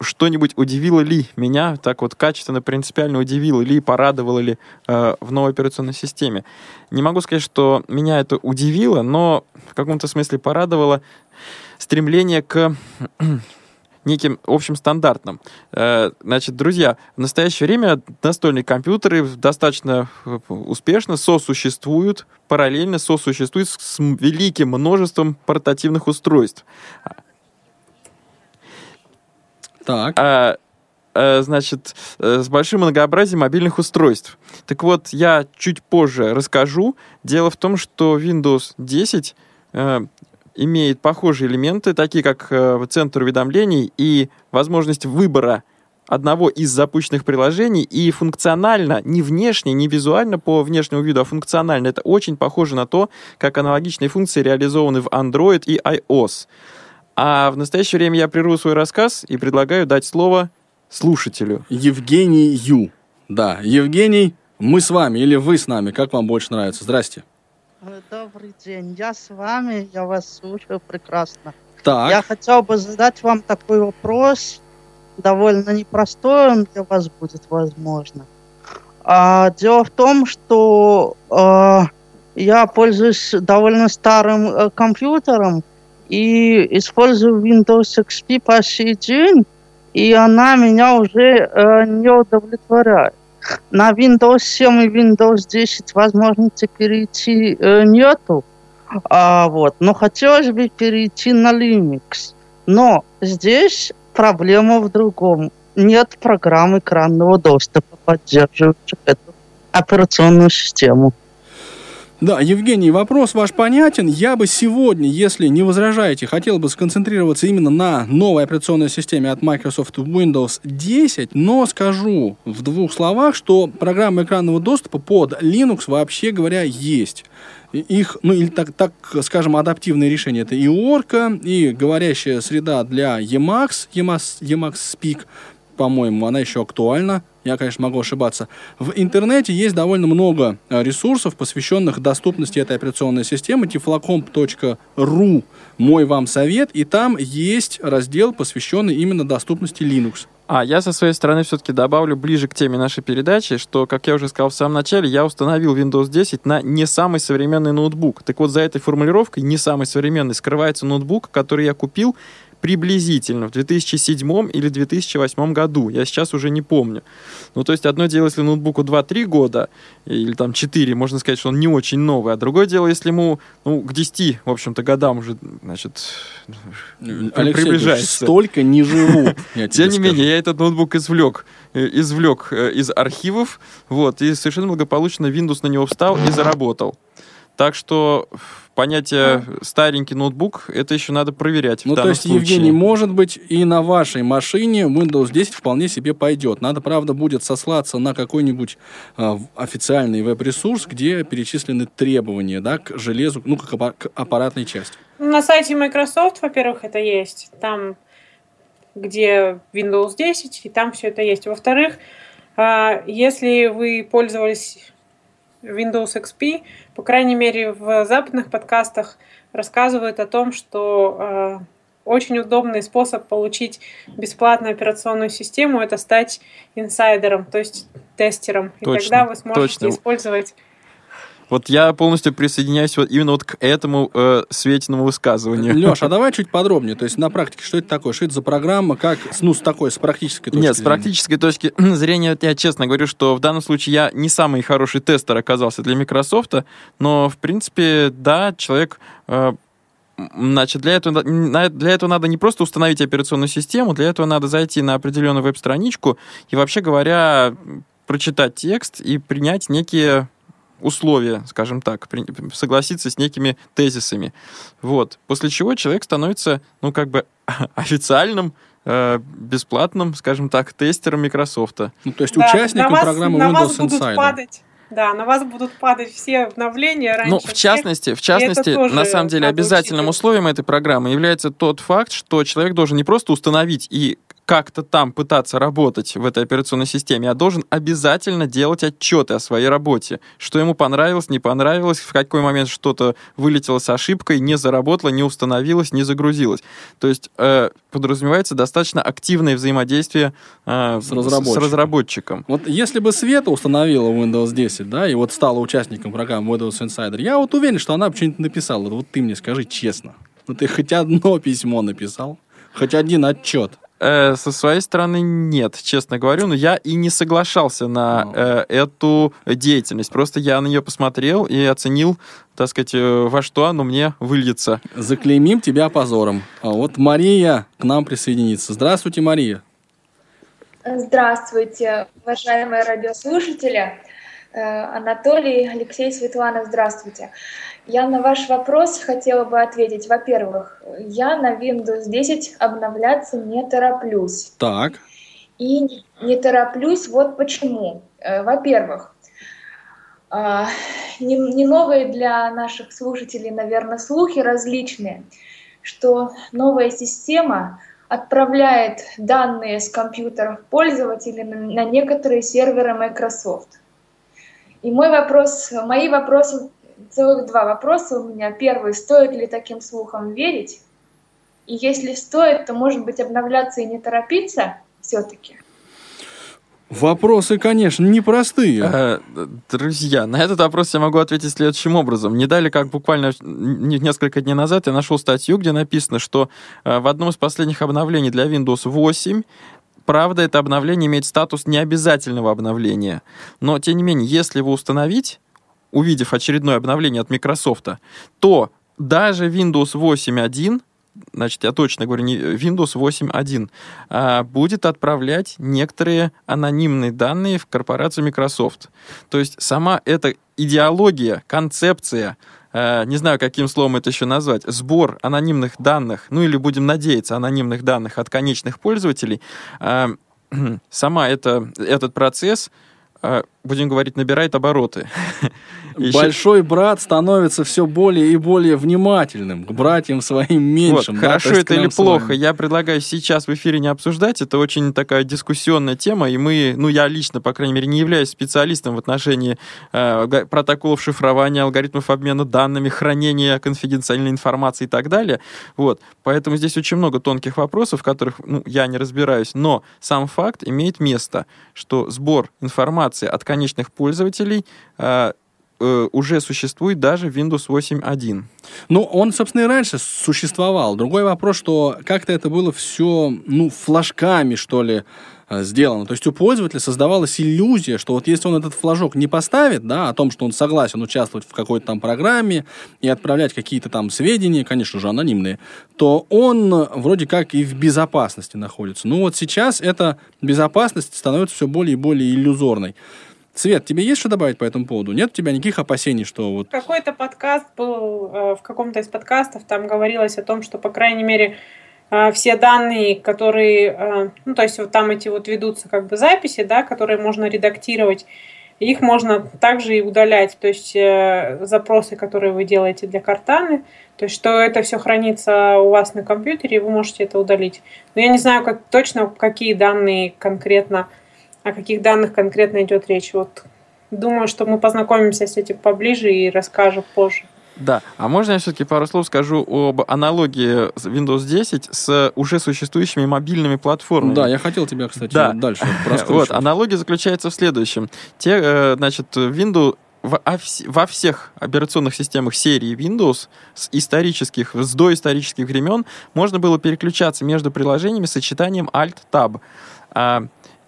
что-нибудь удивило ли меня, так вот качественно, принципиально удивило ли, порадовало ли э, в новой операционной системе. Не могу сказать, что меня это удивило, но в каком-то смысле порадовало стремление к неким общим стандартным. Э, Значит, друзья, в настоящее время настольные компьютеры достаточно э, успешно сосуществуют, параллельно сосуществуют с великим множеством портативных устройств. Так. А, э, значит, с большим многообразием мобильных устройств. Так вот, я чуть позже расскажу. Дело в том, что Windows 10 э, имеет похожие элементы, такие как э, центр уведомлений и возможность выбора одного из запущенных приложений и функционально, не внешне, не визуально по внешнему виду, а функционально. Это очень похоже на то, как аналогичные функции реализованы в Android и iOS. А в настоящее время я прерву свой рассказ и предлагаю дать слово слушателю. Евгений Ю. Да, Евгений, мы с вами или вы с нами, как вам больше нравится? Здрасте. Э, Добрый день, я с вами, я вас слушаю прекрасно. Так. Я хотел бы задать вам такой вопрос, довольно непростой он для вас будет, возможно. А, дело в том, что э, я пользуюсь довольно старым э, компьютером и использую Windows XP по сей день, и она меня уже э, не удовлетворяет. На Windows 7 и Windows 10 возможности перейти э, нету, а, вот, но хотелось бы перейти на Linux. Но здесь проблема в другом. Нет программ экранного доступа, поддерживающих эту операционную систему. Да, Евгений, вопрос ваш понятен. Я бы сегодня, если не возражаете, хотел бы сконцентрироваться именно на новой операционной системе от Microsoft Windows 10, но скажу в двух словах, что программы экранного доступа под Linux, вообще говоря, есть. Их, ну или так, так скажем, адаптивные решения. Это и Orca, и говорящая среда для Emacs, Emacs, Emacs Speak, по-моему, она еще актуальна. Я, конечно, могу ошибаться. В интернете есть довольно много э, ресурсов, посвященных доступности этой операционной системы. tiflocomp.ru мой вам совет. И там есть раздел, посвященный именно доступности Linux. А я со своей стороны все-таки добавлю ближе к теме нашей передачи, что, как я уже сказал в самом начале, я установил Windows 10 на не самый современный ноутбук. Так вот, за этой формулировкой «не самый современный» скрывается ноутбук, который я купил приблизительно в 2007 или 2008 году. Я сейчас уже не помню. Ну, то есть, одно дело, если ноутбуку 2-3 года, или там 4, можно сказать, что он не очень новый. А другое дело, если ему, ну, к 10, в общем-то, годам уже, значит, при- Алексей приближается. столько не живу. Тем не менее, я этот ноутбук извлек, э, извлек э, из архивов, вот, и совершенно благополучно Windows на него встал и заработал. Так что понятие старенький ноутбук, это еще надо проверять в Ну, то есть, случае. Евгений, может быть, и на вашей машине Windows 10 вполне себе пойдет. Надо, правда, будет сослаться на какой-нибудь в- официальный веб-ресурс, где перечислены требования да, к железу, ну, к аппаратной части. На сайте Microsoft, во-первых, это есть. Там, где Windows 10, и там все это есть. Во-вторых, а, если вы пользовались Windows XP, по крайней мере, в западных подкастах рассказывают о том, что а, очень удобный способ получить бесплатную операционную систему – это стать инсайдером, то есть тестером. И Точно, тогда вы сможете точно. использовать Вот я полностью присоединяюсь вот именно вот к этому э, Светиному высказыванию. Леш, а давай чуть подробнее. То есть на практике, что это такое? Что это за программа? Как, ну, с такой, с практической точки Нет, с зрения? практической точки зрения, я честно говорю, что в данном случае я не самый хороший тестер оказался для Microsoft, но, в принципе, да, человек... э, Значит, для этого, для этого надо не просто установить операционную систему, для этого надо зайти на определенную веб-страничку и, вообще говоря, прочитать текст и принять некие условия, скажем так, при- согласиться с некими тезисами. Вот. После чего человек становится, ну, как бы официальным, э, бесплатным, скажем так, тестером Microsoft. Ну, то есть Да, участником на вас- программы на вас Windows будут Insider. падать, да, на вас будут падать все обновления раньше Ну, в всех, частности, в частности, на самом деле, обязательным условием этой программы является тот факт, что человек должен не просто установить и как-то там пытаться работать в этой операционной системе, а должен обязательно делать отчеты о своей работе. Что ему понравилось, не понравилось, в какой момент что-то вылетело с ошибкой, не заработало, не установилось, не загрузилось. То есть э, подразумевается достаточно активное взаимодействие э, С разработчиком. разработчиком. Вот если бы Света установила Windows 10, да, и вот стала участником программы Windows Insider, я вот уверен, что она бы что-нибудь написала. Вот ты мне скажи честно. Ну ты хоть одно письмо написал? Хоть один отчет? Э, со своей стороны нет, честно говорю, но я и не соглашался на э, эту деятельность. Просто я на нее посмотрел и оценил, так сказать, э, во что оно мне выльется. Заклеймим тебя позором. А вот Мария к нам присоединится. Здравствуйте, Мария. Здравствуйте, уважаемые радиослушатели. Э, Анатолий, Алексей, Светлана, здравствуйте. Я на ваш вопрос хотела бы ответить. Во-первых, я на Windows 10 обновляться не тороплюсь. Так. И не- тороплюсь вот почему. Э, Во-первых, а, не, не новые для наших слушателей, наверное, слухи различные, что новая система отправляет данные с компьютеров пользователей на, на некоторые серверы Microsoft. И мой вопрос, мои вопросы, целых два вопроса у меня. Первый, стоит ли таким слухам верить? И если стоит, то, может быть, обновляться и не торопиться все-таки? Вопросы, конечно, непростые. Э, Друзья, на этот вопрос я могу ответить следующим образом. Не дали, как буквально несколько дней назад я нашел статью, где написано, что э, в одном из последних обновлений для Windows 8 Правда, это обновление имеет статус необязательного обновления. Но, тем не менее, если его установить, увидев очередное обновление от Microsoft, то даже Windows 8.1 значит, я точно говорю, не Windows 8.1, а, будет отправлять некоторые анонимные данные в корпорацию Microsoft. То есть сама эта идеология, концепция, э, не знаю, каким словом это еще назвать, сбор анонимных данных, ну или будем надеяться, анонимных данных от конечных пользователей, э, сама это, этот процесс, э, будем говорить, набирает обороты. Большой брат становится все более и более внимательным к братьям своим меньшим. Вот, да, хорошо это или плохо, я предлагаю сейчас в эфире не обсуждать. Это очень такая дискуссионная тема, и мы, ну я лично, по крайней мере, не являюсь специалистом в отношении э, протоколов шифрования, алгоритмов обмена данными, хранения конфиденциальной информации и так далее. Вот, поэтому здесь очень много тонких вопросов, в которых ну, я не разбираюсь, но сам факт имеет место, что сбор информации от конечных пользователей э, э, уже существует даже Windows 8.1. Ну, он, собственно, и раньше существовал. Другой вопрос, что как-то это было все, ну, флажками, что ли, э, сделано. То есть у пользователя создавалась иллюзия, что вот если он этот флажок не поставит, да, о том, что он согласен участвовать в какой-то там программе и отправлять какие-то там сведения, конечно же, анонимные, то он э, вроде как и в безопасности находится. Ну вот сейчас эта безопасность становится все более и более иллюзорной. Свет, тебе есть что добавить по этому поводу? Нет у тебя никаких опасений, что вот Какой-то подкаст был, э, в каком-то из подкастов там говорилось о том, что, по крайней мере, э, все данные, которые, э, ну, то есть вот там эти вот ведутся как бы записи, да, которые можно редактировать, их можно также и удалять, то есть э, запросы, которые вы делаете для картаны, то есть что это все хранится у вас на компьютере, и вы можете это удалить. Но я не знаю как, точно, какие данные конкретно, о каких данных конкретно идет речь. Вот думаю, что мы познакомимся с этим поближе и расскажем позже. Да, а можно я все-таки пару слов скажу об аналогии Windows 10 с уже существующими мобильными платформами? Да, я хотел тебя, кстати, Да. дальше Вот, аналогия заключается в следующем. Те, э, значит, Windows во, вс- во всех операционных системах серии Windows с исторических, с доисторических времен можно было переключаться между приложениями с сочетанием Alt-Tab.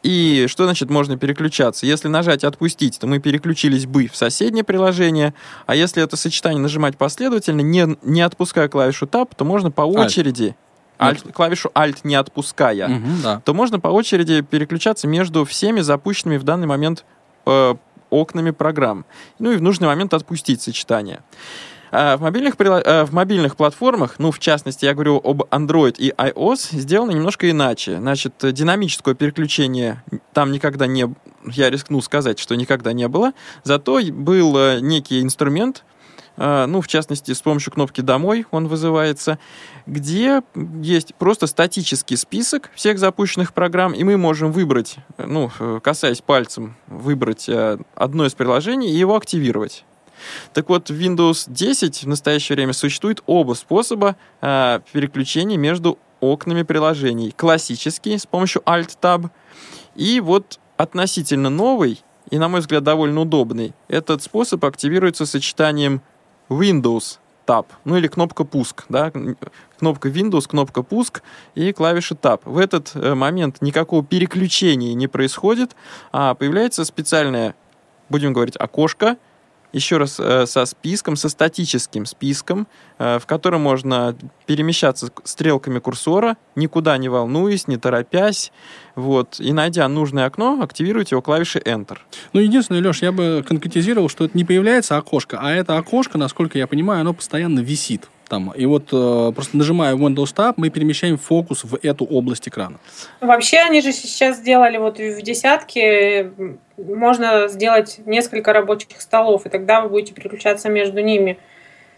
И что значит можно переключаться? Если нажать «Отпустить», то мы переключились бы в соседнее приложение, а если это сочетание нажимать последовательно, не, не отпуская клавишу Tab, то можно по очереди, Alt- клавишу Alt не отпуская, Мгм, да. то можно по очереди переключаться между всеми запущенными в данный момент э, окнами программ. Ну и в нужный момент отпустить сочетание. А В мобильных, э, в мобильных платформах, ну, в частности, я говорю об Android и iOS, сделано немножко иначе. Значит, динамического переключения там никогда не... Я рискну сказать, что никогда не было. Зато был э, некий инструмент, э, ну, в частности, с помощью кнопки «Домой» он вызывается, где есть просто статический список всех запущенных программ, и мы можем выбрать, э, ну, касаясь пальцем, выбрать одно из приложений и его активировать. Так вот, в Windows 10 в настоящее время существует оба способа э, переключения между окнами приложений. Классический с помощью Alt-Tab и вот относительно новый и, на мой взгляд, довольно удобный. Этот способ активируется сочетанием Windows Tab, ну или кнопка пуск, да, кнопка Windows, кнопка пуск и клавиша Tab. В этот э, момент никакого переключения не происходит, а появляется специальное, будем говорить, окошко, еще раз э, со списком, со статическим списком, э, в котором можно перемещаться стрелками курсора, никуда не волнуясь, не торопясь, вот, и найдя нужное окно, активируйте его клавишей Enter. Ну, единственное, Леш, я бы конкретизировал, что это не появляется окошко, а это окошко, насколько я понимаю, оно постоянно висит там. И вот э, просто нажимая Windows Tab, мы перемещаем фокус в эту область экрана. Вообще, они же сейчас сделали вот в десятке, можно сделать несколько рабочих столов, и тогда вы будете переключаться между ними.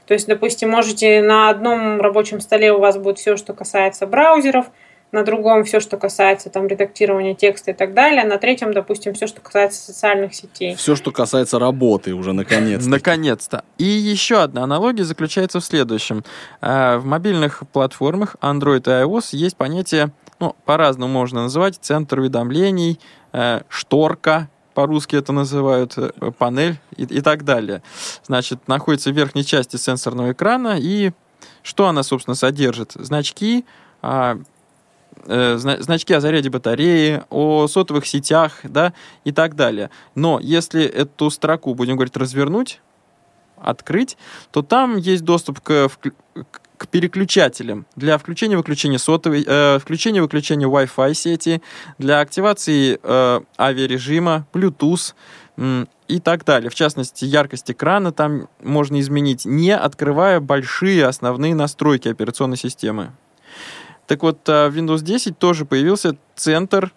То есть, допустим, можете на одном рабочем столе у вас будет все, что касается браузеров, на другом все, что касается там редактирования текста и так далее, на третьем, допустим, все, что касается социальных сетей. Все, что касается работы уже наконец. Наконец-то. И еще одна аналогия заключается в следующем. Э, В мобильных платформах Android и iOS есть понятие, ну, по-разному можно называть, центр уведомлений, э, шторка, по-русски это называют, э, панель и, и так далее. Значит, находится в верхней части сенсорного экрана, и что она, собственно, содержит? Значки, а, значки о заряде батареи, о сотовых сетях, да, и так далее. Но если эту строку, будем говорить, развернуть, открыть, то там есть доступ к, к- переключателям для включения-выключения сотовой, э, включения-выключения Wi-Fi сети, для активации э, авиарежима, Bluetooth м, и так далее. В частности, яркость экрана там можно изменить, не открывая большие основные настройки операционной системы. Так вот, э, в Windows 10 тоже появился центр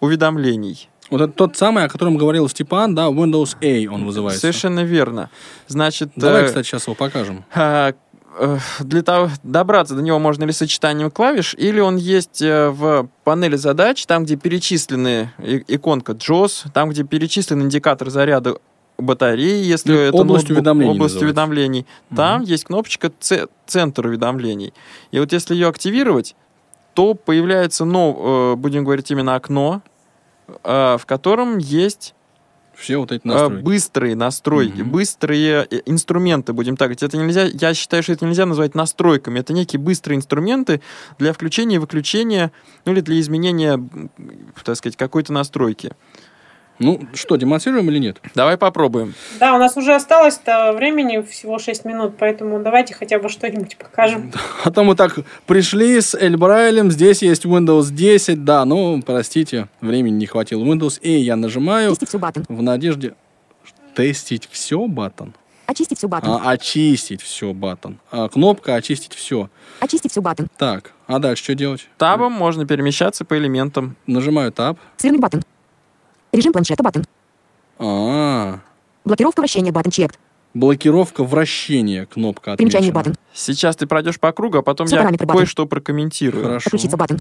уведомлений. Вот это тот самый, о котором говорил Степан, да, Windows A он вызывается. Совершенно верно. Значит, Давай, э, кстати, сейчас его покажем. а, э, для того, добраться до него можно ли сочетанием клавиш, или он есть э, в панели задач, там, где перечислены иконка JOS, там, где перечислен индикатор заряда батареи, если Ну, это область ноутбук, уведомлений область называется. уведомлений. Там есть кнопочка «Ц- «Центр уведомлений». И вот если ее активировать, то появляется, ну, э, будем говорить, именно окно, э, в котором есть Все вот эти а, настройки. быстрые настройки, быстрые э, инструменты, будем так говорить. Это нельзя, я считаю, что это нельзя назвать настройками. Это некие быстрые инструменты для включения и выключения, ну или для изменения, так сказать, какой-то настройки. Ну что, демонстрируем или нет? Давай попробуем. Да, у нас уже осталось-то времени всего 6 минут, поэтому давайте хотя бы что-нибудь покажем. А то мы так пришли с Эльбрайлем, здесь есть Windows 10, да, ну, простите, времени не хватило. Windows A я нажимаю Тестить все button. в надежде... Тестить все, button? Очистить все button. А, очистить все, button. А, кнопка очистить все. Очистить все button. Так, а дальше что делать? Табом можно перемещаться по элементам. Нажимаю таб. Свернуть button. Режим планшета button. А, Блокировка вращения button checked. блокировка вращения, кнопка Примечание отмечена. баттон. Сейчас ты пройдешь по кругу, а потом Все я кое-что прокомментирую. Хорошо. Подключиться button.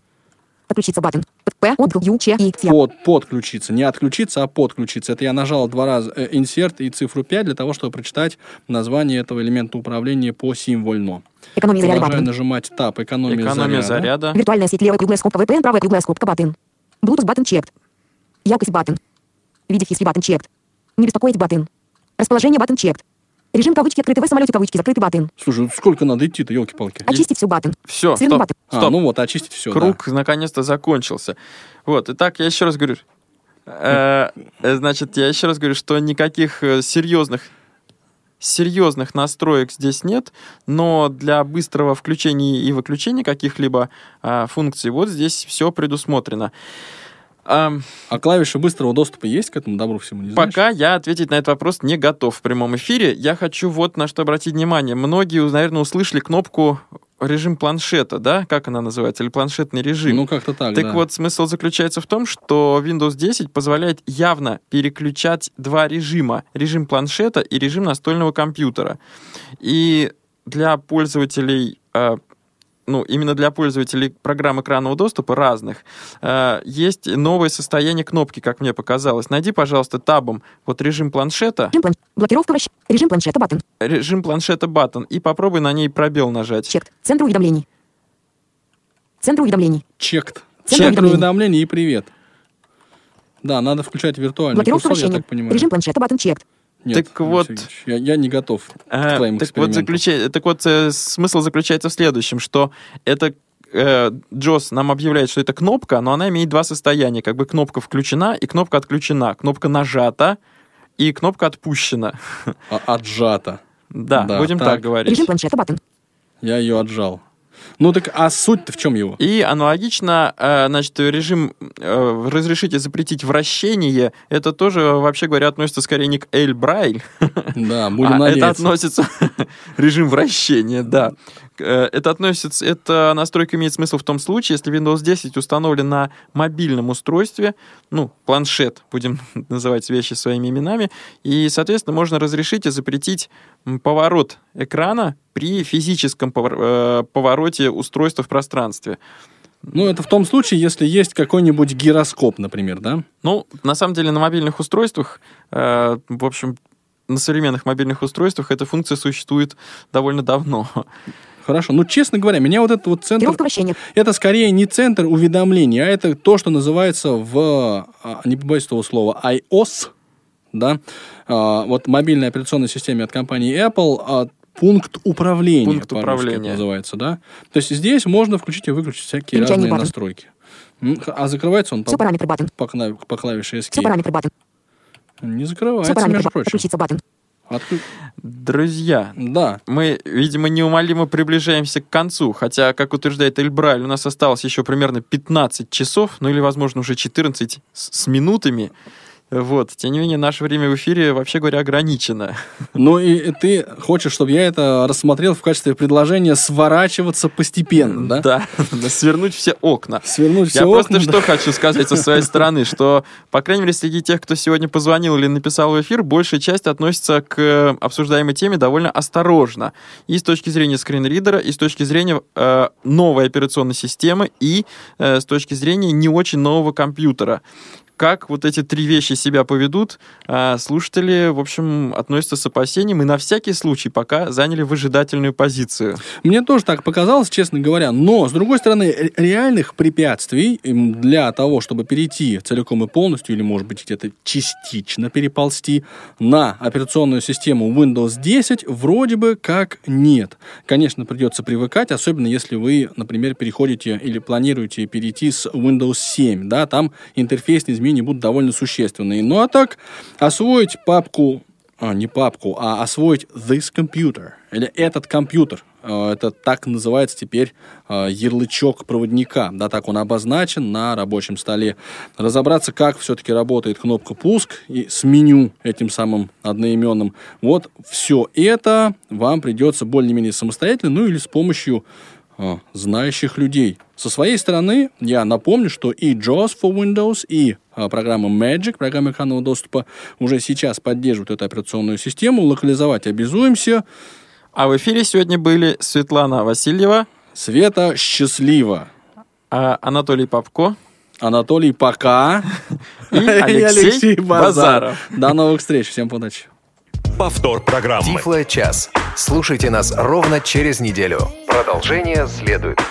Подключиться button. Под- П, от, Ю, Ч, И, Т. Под, подключиться. Не отключиться, а подключиться. Это я нажал два раза э, insert и цифру 5 для того, чтобы прочитать название этого элемента управления по символьно. Экономия заряда button. нажимать таб. Экономия, Экономия заряда. заряда. Виртуальная сеть, левая круглая скобка VPN, правая круглая скобка button. Bluetooth button checked. Яркость button. Видеть history button checked. Не беспокоить button. Расположение button checked. Режим кавычки открытый в самолете кавычки закрытый button. Слушай, ну сколько надо идти-то, елки-палки? Очистить все button. Все, Свернуть стоп, button. А, стоп. ну вот, очистить все. Круг наконец-то закончился. Вот, итак, я еще раз говорю. э, э, Значит, я еще раз говорю, что никаких э, серьезных серьезных настроек здесь нет, но для быстрого включения и выключения каких-либо а, функций вот здесь все предусмотрено. Ам, А клавиши быстрого доступа есть к этому добру всему? Не знаешь? Пока я ответить на этот вопрос не готов в прямом эфире. Я хочу вот на что обратить внимание. Многие, наверное, услышали кнопку режим планшета, да? Как она называется? Или планшетный режим? Ну, как-то так, Так да. вот, смысл заключается в том, что Windows 10 позволяет явно переключать два режима. Режим планшета и режим настольного компьютера. И для пользователей э, ну, именно для пользователей программ экранного доступа разных, э, есть новое состояние кнопки, как мне показалось. Найди, пожалуйста, табом вот режим планшета, Режим план... Блокировка вращ... Режим планшета button. режим планшета button, и попробуй на ней пробел нажать. Checked. Центр уведомлений. Центр уведомлений. Checked. Центр Центр уведомлений. уведомлений и привет. Да, надо включать виртуальный Блокировка курсор, я вращения. так понимаю. Режим планшета button checked. Нет, Так вот- я, я не готов А, к твоим так, вот заключа- так вот, э, смысл заключается в следующем, что это э, JAWS нам объявляет, что это кнопка, но она имеет два состояния. Как бы кнопка включена и кнопка отключена. Кнопка нажата и кнопка отпущена. А- отжато. Да, будем так, говорить. Режим планшета button. Я ее отжал. Ну так, а суть-то в чем его? И аналогично, э, значит, режим э, «разрешите запретить вращение» это тоже, вообще говоря, относится скорее не к Эль Брайль, Да, будем а это надеяться. относится режим вращения, да. Э, Это относится, эта настройка имеет смысл в том случае, если Windows 10 установлен на мобильном устройстве, ну, планшет, будем называть вещи своими именами, и, соответственно, можно разрешить и запретить поворот экрана при физическом повор- э, повороте устройства в пространстве. Ну, это в том случае, если есть какой-нибудь гироскоп, например, да? Ну, на самом деле, на мобильных устройствах, э, в общем, на современных мобильных устройствах эта функция существует довольно давно. Хорошо. Ну, честно говоря, меня вот этот вот центр... Это скорее не центр уведомлений, а это то, что называется в, а, не побоюсь этого слова, iOS, да, А, вот мобильной операционной системе от компании Apple, а, пункт управления, Пункт управления. это называется, да. То есть здесь можно включить и выключить всякие Примечание разные баттон. настройки. А закрывается он по, Все по, по клавише Все Escape? параметры баттон. Не Все закрывается, параметры между прочим. Отключиться баттон. Отклю- Друзья, Да. мы, видимо, неумолимо приближаемся к концу, хотя, как утверждает Эльбраль, у нас осталось еще примерно 15 часов, ну или, возможно, уже 14 с, с минутами. Вот. Тем не менее, наше время в эфире, вообще говоря, ограничено. Ну и ты хочешь, чтобы я это рассмотрел в качестве предложения сворачиваться постепенно, да? Да, свернуть все окна. Свернуть все Я окна, просто что хочу сказать со своей стороны, что, по крайней мере, среди тех, кто сегодня позвонил или написал в эфир, большая часть относится к э, обсуждаемой теме довольно осторожно. И с точки зрения скринридера, и с точки зрения э, новой операционной системы, и э, с точки зрения не очень нового компьютера. Как вот эти три вещи себя поведут, э, слушатели, в общем, относятся с опасением и на всякий случай пока заняли выжидательную позицию. Мне тоже так показалось, честно говоря. Но, с другой стороны, ре- реальных препятствий для того, чтобы перейти целиком и полностью, или, может быть, где-то частично переползти на операционную систему Windows 10, вроде бы как нет. Конечно, придется привыкать, особенно если вы, например, переходите или планируете перейти с Windows 7. Да, там интерфейсные изменения будут довольно существенные. Ну а так, освоить папку а, не папку, а освоить this computer, или этот компьютер. Э, Это так называется теперь э, ярлычок проводника, да, так он обозначен на рабочем столе. Разобраться, как все-таки работает кнопка пуск и с меню этим самым одноименным. Вот все это вам придется более-менее самостоятельно, ну или с помощью знающих людей. Со своей стороны, я напомню, что и JAWS for Windows, и э, программа Magic, программа экранного доступа, уже сейчас поддерживают эту операционную систему. Локализовать обязуемся. А в эфире сегодня были Светлана Васильева, Света счастлива. а Анатолий Попко. Анатолий, пока. И Алексей Базаров. До новых встреч. Всем удачи. Повтор программы. Тифло час. Слушайте нас ровно через неделю. Продолжение следует.